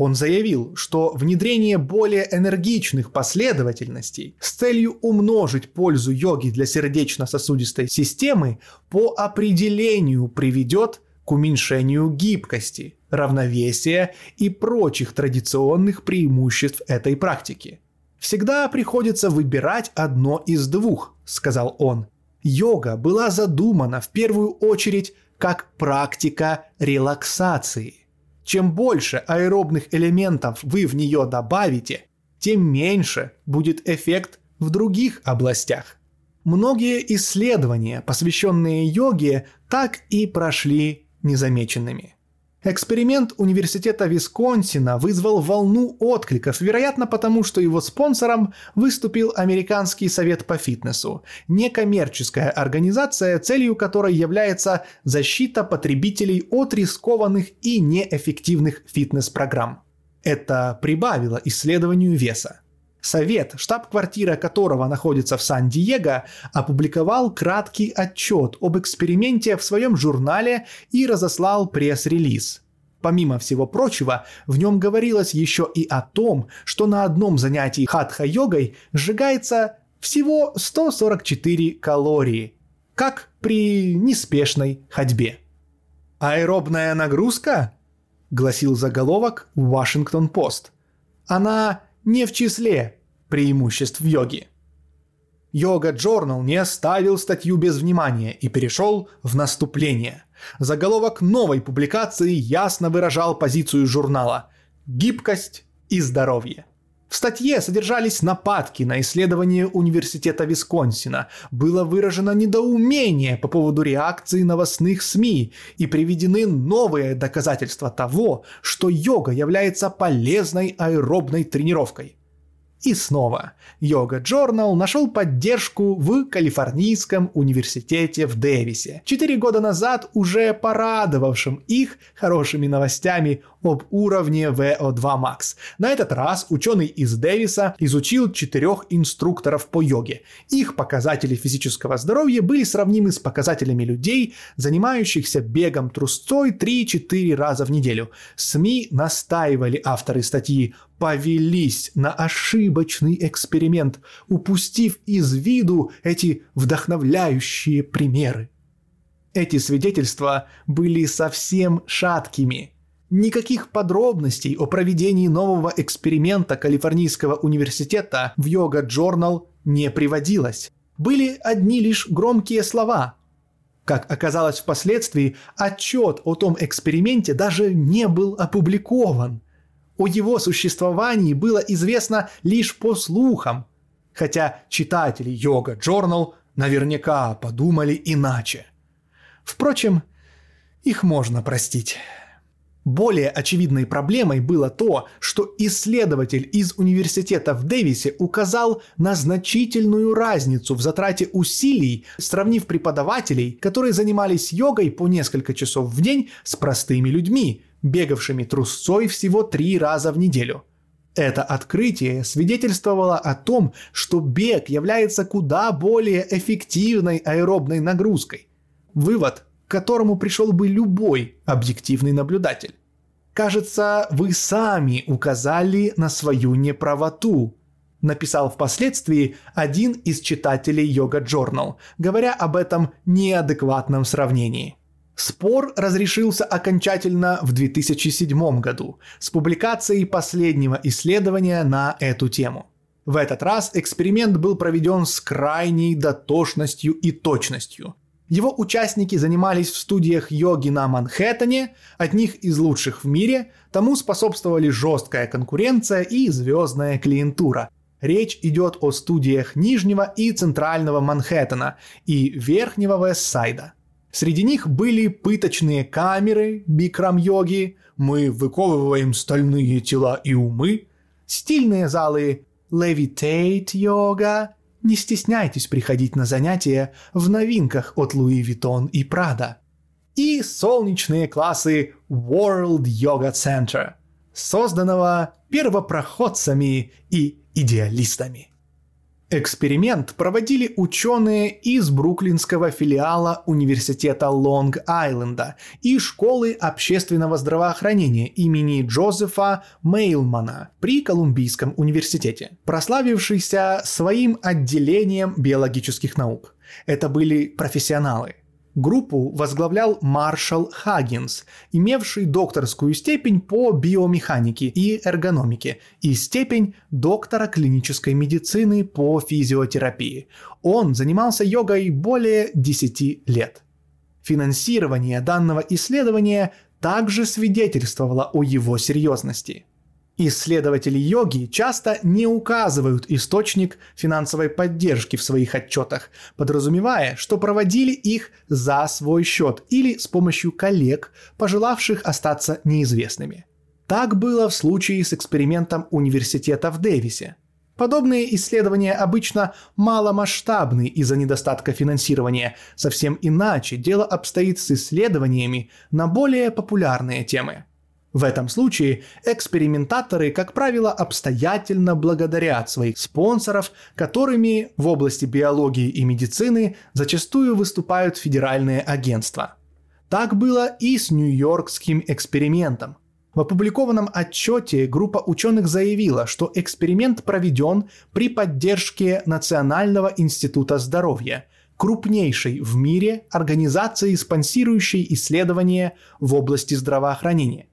Speaker 1: он заявил, что внедрение более энергичных последовательностей с целью умножить пользу йоги для сердечно-сосудистой системы по определению приведет к уменьшению гибкости, равновесия и прочих традиционных преимуществ этой практики. Всегда приходится выбирать одно из двух, сказал он. Йога была задумана в первую очередь как практика релаксации. Чем больше аэробных элементов вы в нее добавите, тем меньше будет эффект в других областях. Многие исследования, посвященные йоге, так и прошли незамеченными – Эксперимент Университета Висконсина вызвал волну откликов, вероятно потому, что его спонсором выступил Американский совет по фитнесу, некоммерческая организация, целью которой является защита потребителей от рискованных и неэффективных фитнес-программ. Это прибавило исследованию веса. Совет, штаб-квартира которого находится в Сан-Диего, опубликовал краткий отчет об эксперименте в своем журнале и разослал пресс-релиз. Помимо всего прочего, в нем говорилось еще и о том, что на одном занятии хатха-йогой сжигается всего 144 калории, как при неспешной ходьбе. «Аэробная нагрузка?» – гласил заголовок «Вашингтон-Пост». Она не в числе преимуществ йоги. Йога Journal не оставил статью без внимания и перешел в наступление. Заголовок новой публикации ясно выражал позицию журнала «Гибкость и здоровье». В статье содержались нападки на исследование Университета Висконсина, было выражено недоумение по поводу реакции новостных СМИ и приведены новые доказательства того, что йога является полезной аэробной тренировкой. И снова, Йога Journal нашел поддержку в Калифорнийском университете в Дэвисе, четыре года назад уже порадовавшим их хорошими новостями об уровне VO2 Max. На этот раз ученый из Дэвиса изучил четырех инструкторов по йоге. Их показатели физического здоровья были сравнимы с показателями людей, занимающихся бегом трусцой 3-4 раза в неделю. СМИ настаивали авторы статьи повелись на ошибочный эксперимент, упустив из виду эти вдохновляющие примеры. Эти свидетельства были совсем шаткими. Никаких подробностей о проведении нового эксперимента Калифорнийского университета в Йога Journal не приводилось. Были одни лишь громкие слова. Как оказалось впоследствии, отчет о том эксперименте даже не был опубликован – о его существовании было известно лишь по слухам, хотя читатели Йога Journal наверняка подумали иначе. Впрочем, их можно простить. Более очевидной проблемой было то, что исследователь из университета в Дэвисе указал на значительную разницу в затрате усилий, сравнив преподавателей, которые занимались йогой по несколько часов в день с простыми людьми, бегавшими трусцой всего три раза в неделю. Это открытие свидетельствовало о том, что бег является куда более эффективной аэробной нагрузкой. Вывод, к которому пришел бы любой объективный наблюдатель. Кажется, вы сами указали на свою неправоту, написал впоследствии один из читателей Йога Journal, говоря об этом неадекватном сравнении. Спор разрешился окончательно в 2007 году с публикацией последнего исследования на эту тему. В этот раз эксперимент был проведен с крайней дотошностью и точностью. Его участники занимались в студиях йоги на Манхэттене, одних из лучших в мире, тому способствовали жесткая конкуренция и звездная клиентура. Речь идет о студиях Нижнего и Центрального Манхэттена и Верхнего Вестсайда – Среди них были пыточные камеры бикрам-йоги, мы выковываем стальные тела и умы, стильные залы levitate-йога, не стесняйтесь приходить на занятия в новинках от Луи Виттон и Прада. И солнечные классы World Yoga Center, созданного первопроходцами и идеалистами. Эксперимент проводили ученые из бруклинского филиала Университета Лонг-Айленда и Школы общественного здравоохранения имени Джозефа Мейлмана при Колумбийском университете, прославившийся своим отделением биологических наук. Это были профессионалы. Группу возглавлял Маршал Хаггинс, имевший докторскую степень по биомеханике и эргономике и степень доктора клинической медицины по физиотерапии. Он занимался йогой более 10 лет. Финансирование данного исследования также свидетельствовало о его серьезности – Исследователи йоги часто не указывают источник финансовой поддержки в своих отчетах, подразумевая, что проводили их за свой счет или с помощью коллег, пожелавших остаться неизвестными. Так было в случае с экспериментом университета в Дэвисе. Подобные исследования обычно маломасштабны из-за недостатка финансирования, совсем иначе дело обстоит с исследованиями на более популярные темы – в этом случае экспериментаторы, как правило, обстоятельно благодарят своих спонсоров, которыми в области биологии и медицины зачастую выступают федеральные агентства. Так было и с Нью-Йоркским экспериментом. В опубликованном отчете группа ученых заявила, что эксперимент проведен при поддержке Национального института здоровья, крупнейшей в мире организации, спонсирующей исследования в области здравоохранения.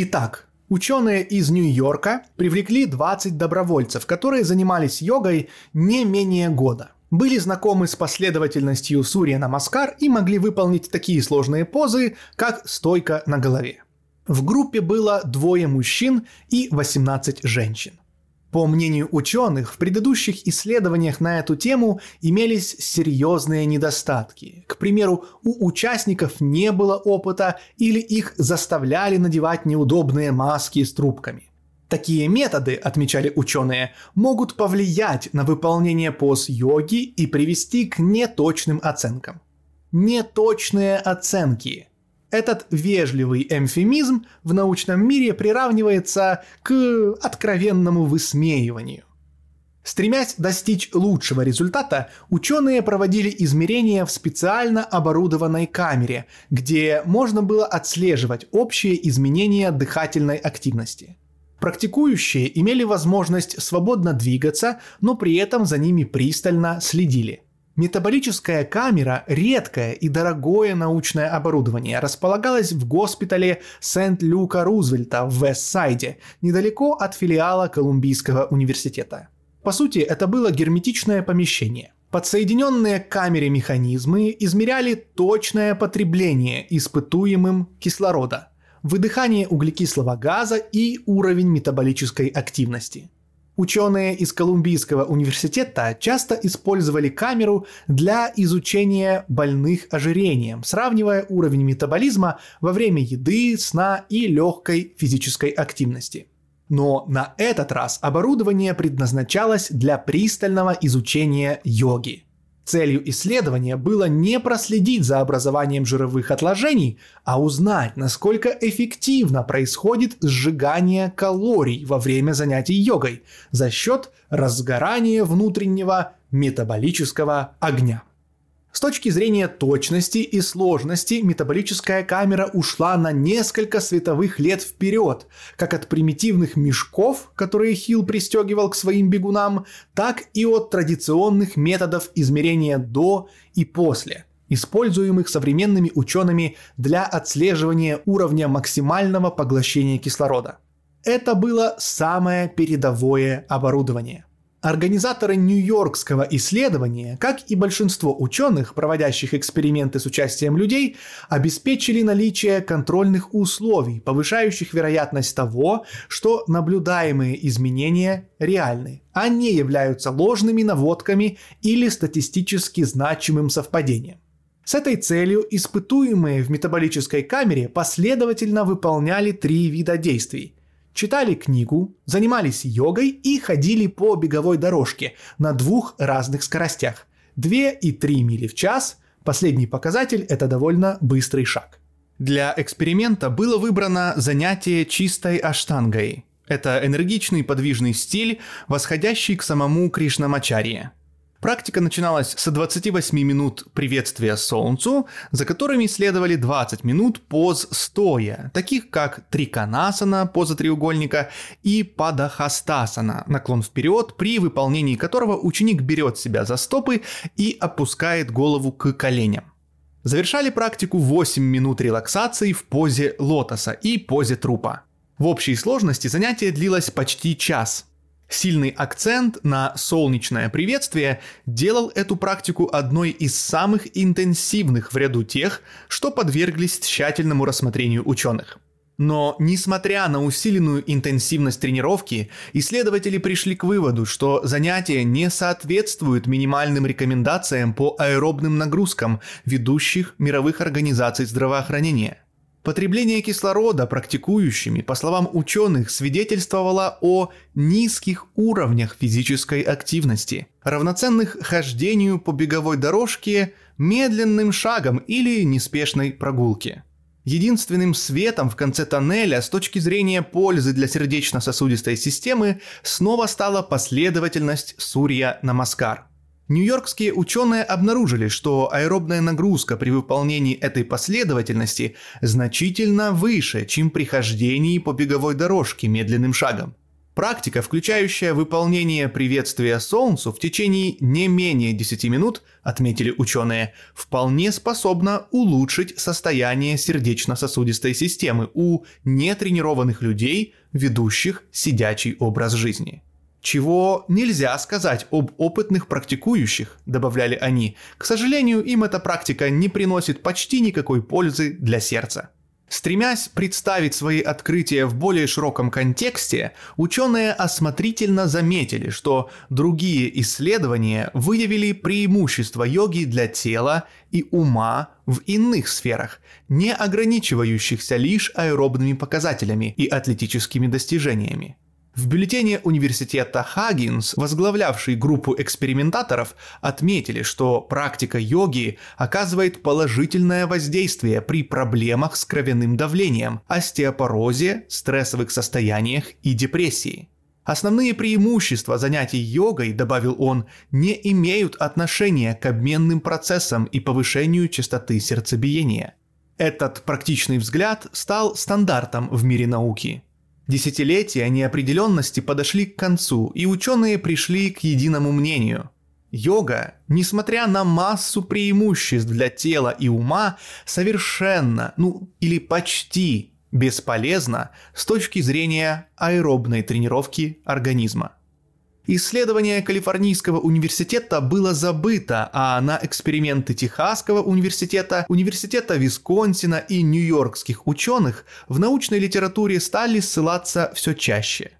Speaker 1: Итак, ученые из Нью-Йорка привлекли 20 добровольцев, которые занимались йогой не менее года. Были знакомы с последовательностью Сурья Намаскар и могли выполнить такие сложные позы, как стойка на голове. В группе было двое мужчин и 18 женщин. По мнению ученых, в предыдущих исследованиях на эту тему имелись серьезные недостатки. К примеру, у участников не было опыта или их заставляли надевать неудобные маски с трубками. Такие методы, отмечали ученые, могут повлиять на выполнение поз йоги и привести к неточным оценкам. Неточные оценки этот вежливый эмфемизм в научном мире приравнивается к откровенному высмеиванию. Стремясь достичь лучшего результата, ученые проводили измерения в специально оборудованной камере, где можно было отслеживать общие изменения дыхательной активности. Практикующие имели возможность свободно двигаться, но при этом за ними пристально следили – Метаболическая камера – редкое и дорогое научное оборудование, располагалась в госпитале Сент-Люка Рузвельта в Вестсайде, недалеко от филиала Колумбийского университета. По сути, это было герметичное помещение. Подсоединенные к камере механизмы измеряли точное потребление испытуемым кислорода, выдыхание углекислого газа и уровень метаболической активности – Ученые из Колумбийского университета часто использовали камеру для изучения больных ожирением, сравнивая уровень метаболизма во время еды, сна и легкой физической активности. Но на этот раз оборудование предназначалось для пристального изучения йоги – Целью исследования было не проследить за образованием жировых отложений, а узнать, насколько эффективно происходит сжигание калорий во время занятий йогой за счет разгорания внутреннего метаболического огня. С точки зрения точности и сложности метаболическая камера ушла на несколько световых лет вперед, как от примитивных мешков, которые Хилл пристегивал к своим бегунам, так и от традиционных методов измерения до и после, используемых современными учеными для отслеживания уровня максимального поглощения кислорода. Это было самое передовое оборудование. Организаторы Нью-Йоркского исследования, как и большинство ученых, проводящих эксперименты с участием людей, обеспечили наличие контрольных условий, повышающих вероятность того, что наблюдаемые изменения реальны, а не являются ложными наводками или статистически значимым совпадением. С этой целью испытуемые в метаболической камере последовательно выполняли три вида действий – читали книгу, занимались йогой и ходили по беговой дорожке на двух разных скоростях – 2 и 3 мили в час. Последний показатель – это довольно быстрый шаг. Для эксперимента было выбрано занятие чистой аштангой. Это энергичный подвижный стиль, восходящий к самому Кришнамачарье – Практика начиналась с 28 минут приветствия Солнцу, за которыми следовали 20 минут поз стоя, таких как триканасана, поза треугольника, и падахастасана, наклон вперед, при выполнении которого ученик берет себя за стопы и опускает голову к коленям. Завершали практику 8 минут релаксации в позе лотоса и позе трупа. В общей сложности занятие длилось почти час. Сильный акцент на солнечное приветствие делал эту практику одной из самых интенсивных в ряду тех, что подверглись тщательному рассмотрению ученых. Но, несмотря на усиленную интенсивность тренировки, исследователи пришли к выводу, что занятия не соответствуют минимальным рекомендациям по аэробным нагрузкам ведущих мировых организаций здравоохранения. Потребление кислорода практикующими, по словам ученых, свидетельствовало о низких уровнях физической активности, равноценных хождению по беговой дорожке медленным шагом или неспешной прогулке – Единственным светом в конце тоннеля с точки зрения пользы для сердечно-сосудистой системы снова стала последовательность Сурья-Намаскар. Нью-Йоркские ученые обнаружили, что аэробная нагрузка при выполнении этой последовательности значительно выше, чем при хождении по беговой дорожке медленным шагом. Практика, включающая выполнение приветствия Солнцу в течение не менее 10 минут, отметили ученые, вполне способна улучшить состояние сердечно-сосудистой системы у нетренированных людей, ведущих сидячий образ жизни. Чего нельзя сказать об опытных практикующих, добавляли они. К сожалению, им эта практика не приносит почти никакой пользы для сердца. Стремясь представить свои открытия в более широком контексте, ученые осмотрительно заметили, что другие исследования выявили преимущества йоги для тела и ума в иных сферах, не ограничивающихся лишь аэробными показателями и атлетическими достижениями. В бюллетене университета Хаггинс, возглавлявший группу экспериментаторов, отметили, что практика йоги оказывает положительное воздействие при проблемах с кровяным давлением, остеопорозе, стрессовых состояниях и депрессии. Основные преимущества занятий йогой, добавил он, не имеют отношения к обменным процессам и повышению частоты сердцебиения. Этот практичный взгляд стал стандартом в мире науки – Десятилетия неопределенности подошли к концу, и ученые пришли к единому мнению. Йога, несмотря на массу преимуществ для тела и ума, совершенно, ну или почти бесполезна с точки зрения аэробной тренировки организма. Исследование Калифорнийского университета было забыто, а на эксперименты Техасского университета, университета Висконсина и нью-йоркских ученых в научной литературе стали ссылаться все чаще.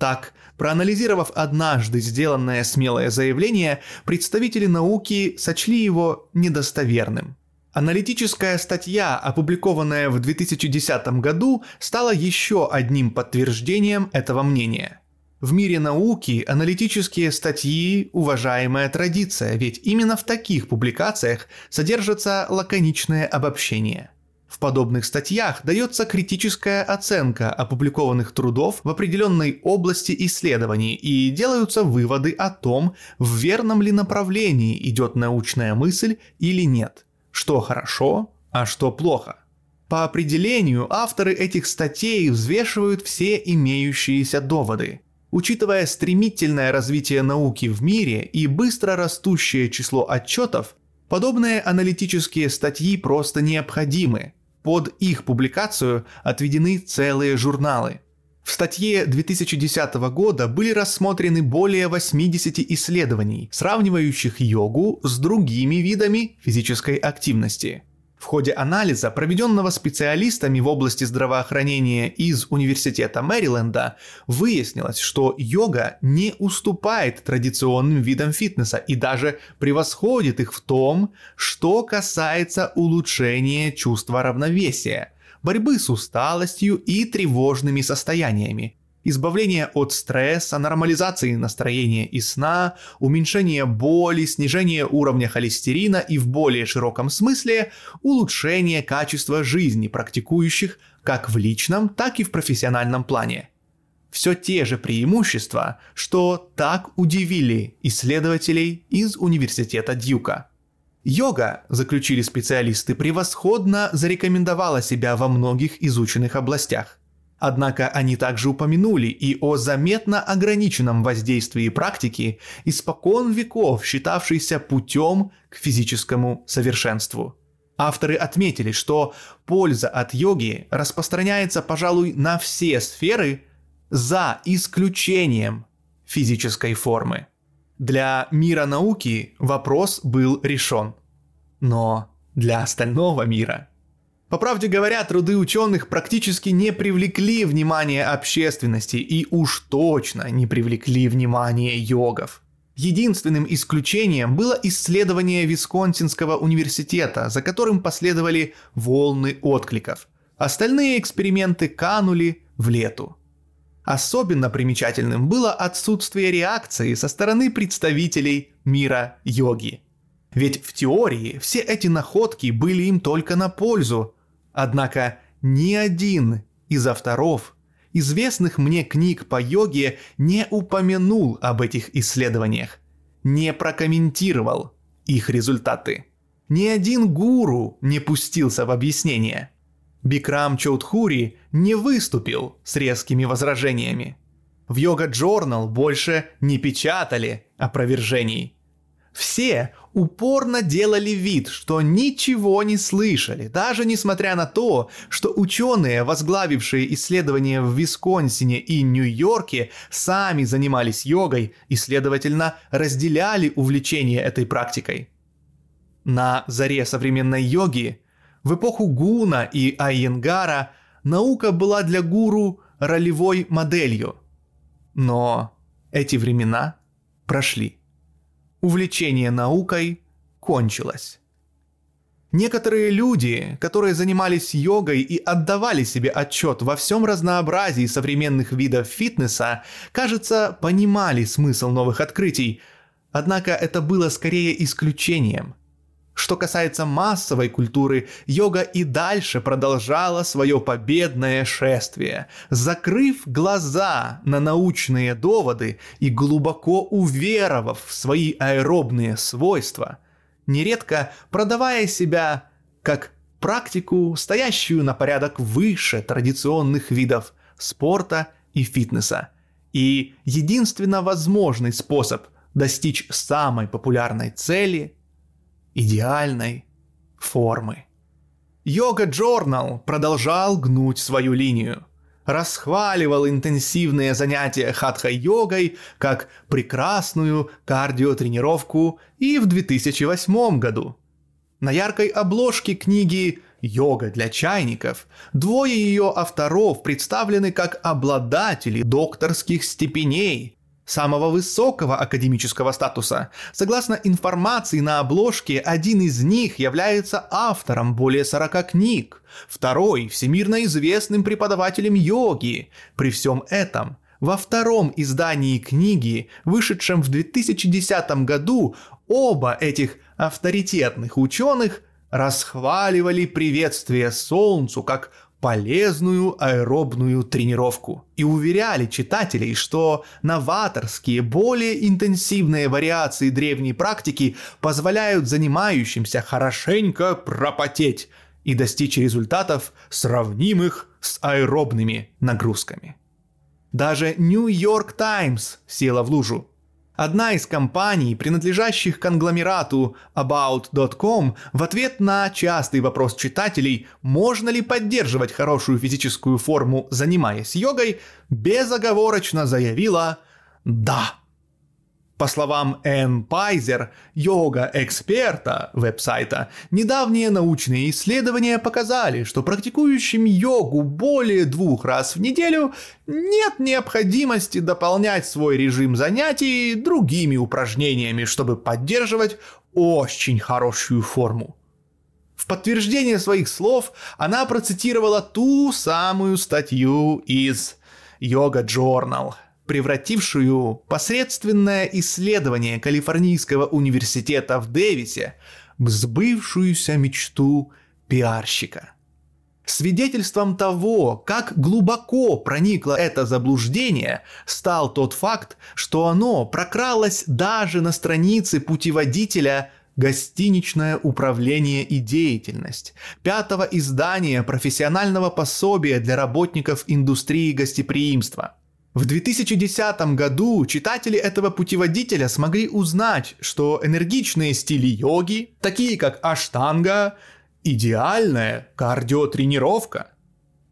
Speaker 1: Так, проанализировав однажды сделанное смелое заявление, представители науки сочли его недостоверным. Аналитическая статья, опубликованная в 2010 году, стала еще одним подтверждением этого мнения – в мире науки аналитические статьи – уважаемая традиция, ведь именно в таких публикациях содержится лаконичное обобщение. В подобных статьях дается критическая оценка опубликованных трудов в определенной области исследований и делаются выводы о том, в верном ли направлении идет научная мысль или нет, что хорошо, а что плохо. По определению авторы этих статей взвешивают все имеющиеся доводы – Учитывая стремительное развитие науки в мире и быстро растущее число отчетов, подобные аналитические статьи просто необходимы. Под их публикацию отведены целые журналы. В статье 2010 года были рассмотрены более 80 исследований, сравнивающих йогу с другими видами физической активности – в ходе анализа, проведенного специалистами в области здравоохранения из Университета Мэриленда, выяснилось, что йога не уступает традиционным видам фитнеса и даже превосходит их в том, что касается улучшения чувства равновесия, борьбы с усталостью и тревожными состояниями, избавление от стресса, нормализации настроения и сна, уменьшение боли, снижение уровня холестерина и в более широком смысле улучшение качества жизни практикующих как в личном, так и в профессиональном плане. Все те же преимущества, что так удивили исследователей из университета Дьюка. Йога, заключили специалисты, превосходно зарекомендовала себя во многих изученных областях – Однако они также упомянули и о заметно ограниченном воздействии практики, испокон веков считавшейся путем к физическому совершенству. Авторы отметили, что польза от йоги распространяется, пожалуй, на все сферы за исключением физической формы. Для мира науки вопрос был решен. Но для остального мира. По правде говоря, труды ученых практически не привлекли внимание общественности и уж точно не привлекли внимание йогов. Единственным исключением было исследование Висконсинского университета, за которым последовали волны откликов. Остальные эксперименты канули в лету. Особенно примечательным было отсутствие реакции со стороны представителей мира йоги. Ведь в теории все эти находки были им только на пользу. Однако ни один из авторов известных мне книг по йоге не упомянул об этих исследованиях, не прокомментировал их результаты. Ни один гуру не пустился в объяснение – Бикрам Чоудхури не выступил с резкими возражениями. В Йога Journal больше не печатали опровержений. Все упорно делали вид, что ничего не слышали, даже несмотря на то, что ученые, возглавившие исследования в Висконсине и Нью-Йорке, сами занимались йогой и, следовательно, разделяли увлечение этой практикой. На заре современной йоги в эпоху Гуна и Айенгара наука была для гуру ролевой моделью. Но эти времена прошли. Увлечение наукой кончилось. Некоторые люди, которые занимались йогой и отдавали себе отчет во всем разнообразии современных видов фитнеса, кажется, понимали смысл новых открытий, однако это было скорее исключением – что касается массовой культуры, йога и дальше продолжала свое победное шествие, закрыв глаза на научные доводы и глубоко уверовав в свои аэробные свойства, нередко продавая себя как практику, стоящую на порядок выше традиционных видов спорта и фитнеса. И единственно возможный способ достичь самой популярной цели – идеальной формы. Йога Джорнал продолжал гнуть свою линию. Расхваливал интенсивные занятия хатха-йогой как прекрасную кардиотренировку и в 2008 году. На яркой обложке книги «Йога для чайников» двое ее авторов представлены как обладатели докторских степеней, самого высокого академического статуса. Согласно информации на обложке, один из них является автором более 40 книг, второй – всемирно известным преподавателем йоги. При всем этом во втором издании книги, вышедшем в 2010 году, оба этих авторитетных ученых расхваливали приветствие Солнцу как полезную аэробную тренировку и уверяли читателей, что новаторские, более интенсивные вариации древней практики позволяют занимающимся хорошенько пропотеть и достичь результатов, сравнимых с аэробными нагрузками. Даже York Times села в лужу Одна из компаний, принадлежащих конгломерату About.com, в ответ на частый вопрос читателей, можно ли поддерживать хорошую физическую форму, занимаясь йогой, безоговорочно заявила «Да». По словам Энн Пайзер, йога-эксперта веб-сайта, недавние научные исследования показали, что практикующим йогу более двух раз в неделю нет необходимости дополнять свой режим занятий другими упражнениями, чтобы поддерживать очень хорошую форму. В подтверждение своих слов она процитировала ту самую статью из Yoga Journal – превратившую посредственное исследование Калифорнийского университета в Дэвисе в сбывшуюся мечту пиарщика. Свидетельством того, как глубоко проникло это заблуждение, стал тот факт, что оно прокралось даже на странице путеводителя «Гостиничное управление и деятельность» пятого издания профессионального пособия для работников индустрии гостеприимства – в 2010 году читатели этого путеводителя смогли узнать, что энергичные стили йоги, такие как аштанга идеальная кардиотренировка.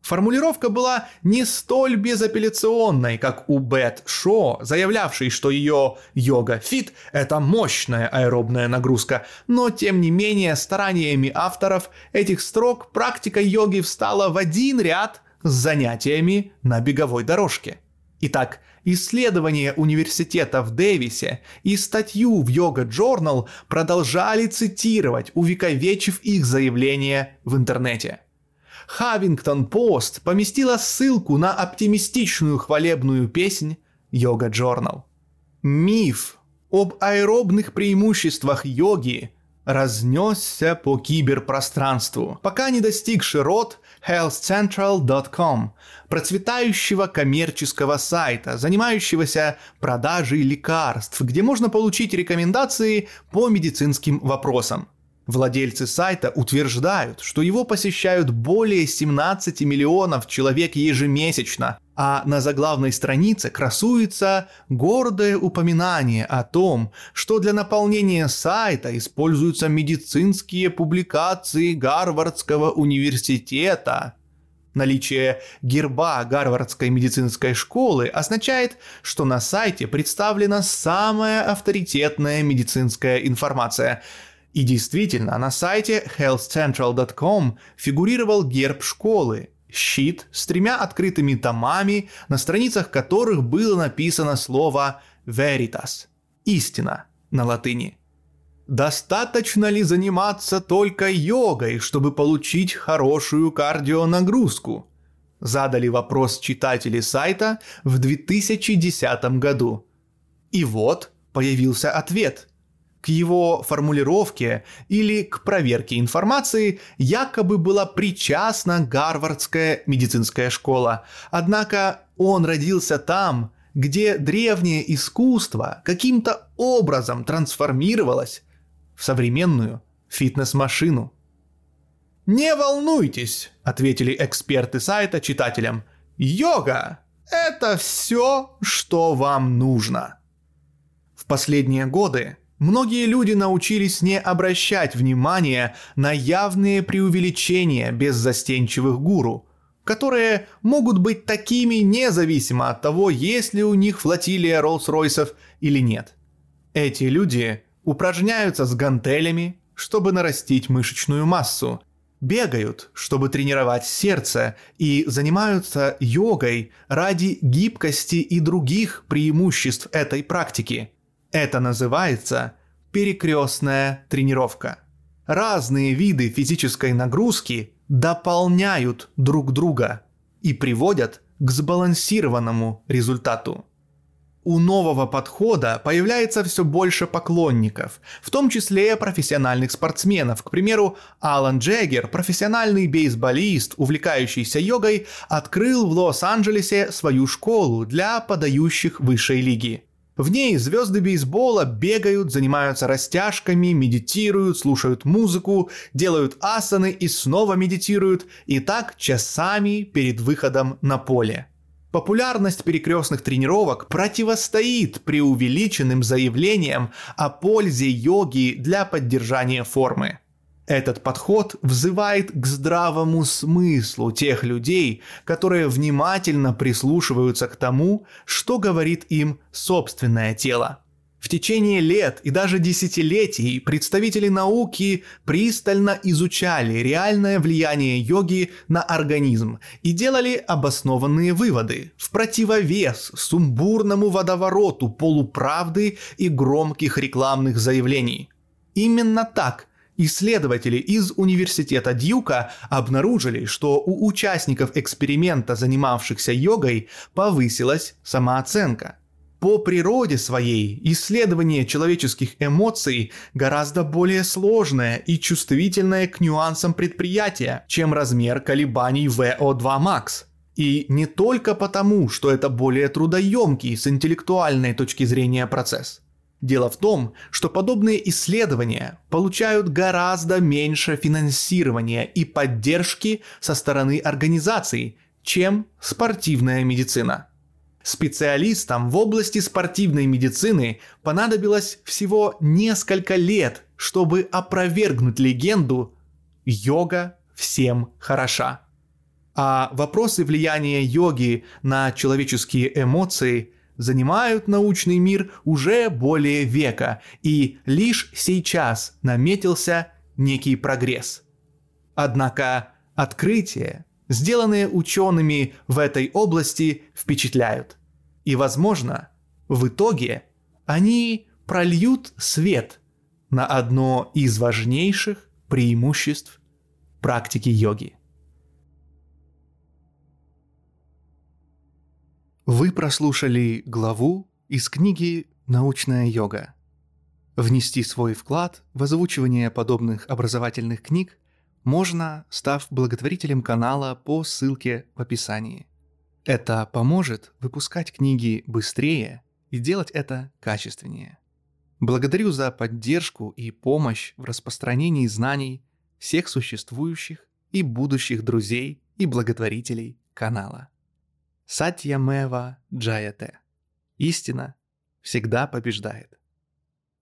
Speaker 1: Формулировка была не столь безапелляционной, как у Бет Шо, заявлявшей, что ее йога-фит – это мощная аэробная нагрузка, но тем не менее стараниями авторов этих строк практика йоги встала в один ряд с занятиями на беговой дорожке. Итак, исследования университета в Дэвисе и статью в Yoga Journal продолжали цитировать, увековечив их заявления в интернете. Хавингтон Пост поместила ссылку на оптимистичную хвалебную песнь Yoga Journal. Миф об аэробных преимуществах йоги разнесся по киберпространству, пока не достиг широт healthcentral.com, процветающего коммерческого сайта, занимающегося продажей лекарств, где можно получить рекомендации по медицинским вопросам. Владельцы сайта утверждают, что его посещают более 17 миллионов человек ежемесячно, а на заглавной странице красуется гордое упоминание о том, что для наполнения сайта используются медицинские публикации Гарвардского университета. Наличие герба Гарвардской медицинской школы означает, что на сайте представлена самая авторитетная медицинская информация – и действительно, на сайте healthcentral.com фигурировал герб школы, щит с тремя открытыми томами, на страницах которых было написано слово «veritas» – «истина» на латыни. Достаточно ли заниматься только йогой, чтобы получить хорошую кардионагрузку? Задали вопрос читатели сайта в 2010 году. И вот появился ответ – к его формулировке или к проверке информации якобы была причастна Гарвардская медицинская школа. Однако он родился там, где древнее искусство каким-то образом трансформировалось в современную фитнес-машину. «Не волнуйтесь», — ответили эксперты сайта читателям. «Йога — это все, что вам нужно». В последние годы Многие люди научились не обращать внимания на явные преувеличения беззастенчивых гуру, которые могут быть такими независимо от того, есть ли у них флотилия Роллс-Ройсов или нет. Эти люди упражняются с гантелями, чтобы нарастить мышечную массу, бегают, чтобы тренировать сердце, и занимаются йогой ради гибкости и других преимуществ этой практики – это называется перекрестная тренировка. Разные виды физической нагрузки дополняют друг друга и приводят к сбалансированному результату. У нового подхода появляется все больше поклонников, в том числе профессиональных спортсменов. К примеру, Алан Джеггер, профессиональный бейсболист, увлекающийся йогой, открыл в Лос-Анджелесе свою школу для подающих высшей лиги. В ней звезды бейсбола бегают, занимаются растяжками, медитируют, слушают музыку, делают асаны и снова медитируют, и так часами перед выходом на поле. Популярность перекрестных тренировок противостоит преувеличенным заявлениям о пользе йоги для поддержания формы. Этот подход взывает к здравому смыслу тех людей, которые внимательно прислушиваются к тому, что говорит им собственное тело. В течение лет и даже десятилетий представители науки пристально изучали реальное влияние йоги на организм и делали обоснованные выводы в противовес сумбурному водовороту полуправды и громких рекламных заявлений. Именно так Исследователи из университета Дьюка обнаружили, что у участников эксперимента, занимавшихся йогой, повысилась самооценка. По природе своей исследование человеческих эмоций гораздо более сложное и чувствительное к нюансам предприятия, чем размер колебаний VO2 Max. И не только потому, что это более трудоемкий с интеллектуальной точки зрения процесс. Дело в том, что подобные исследования получают гораздо меньше финансирования и поддержки со стороны организаций, чем спортивная медицина. Специалистам в области спортивной медицины понадобилось всего несколько лет, чтобы опровергнуть легенду Йога всем хороша. А вопросы влияния йоги на человеческие эмоции занимают научный мир уже более века, и лишь сейчас наметился некий прогресс. Однако открытия, сделанные учеными в этой области, впечатляют. И, возможно, в итоге они прольют свет на одно из важнейших преимуществ практики йоги. Вы прослушали главу из книги «Научная йога». Внести свой вклад в озвучивание подобных образовательных книг можно, став благотворителем канала по ссылке в описании. Это поможет выпускать книги быстрее и делать это качественнее. Благодарю за поддержку и помощь в распространении знаний всех существующих и будущих друзей и благотворителей канала. Сатьямева Джаяте. Истина всегда побеждает.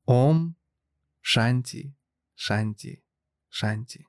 Speaker 1: Ом Шанти Шанти Шанти.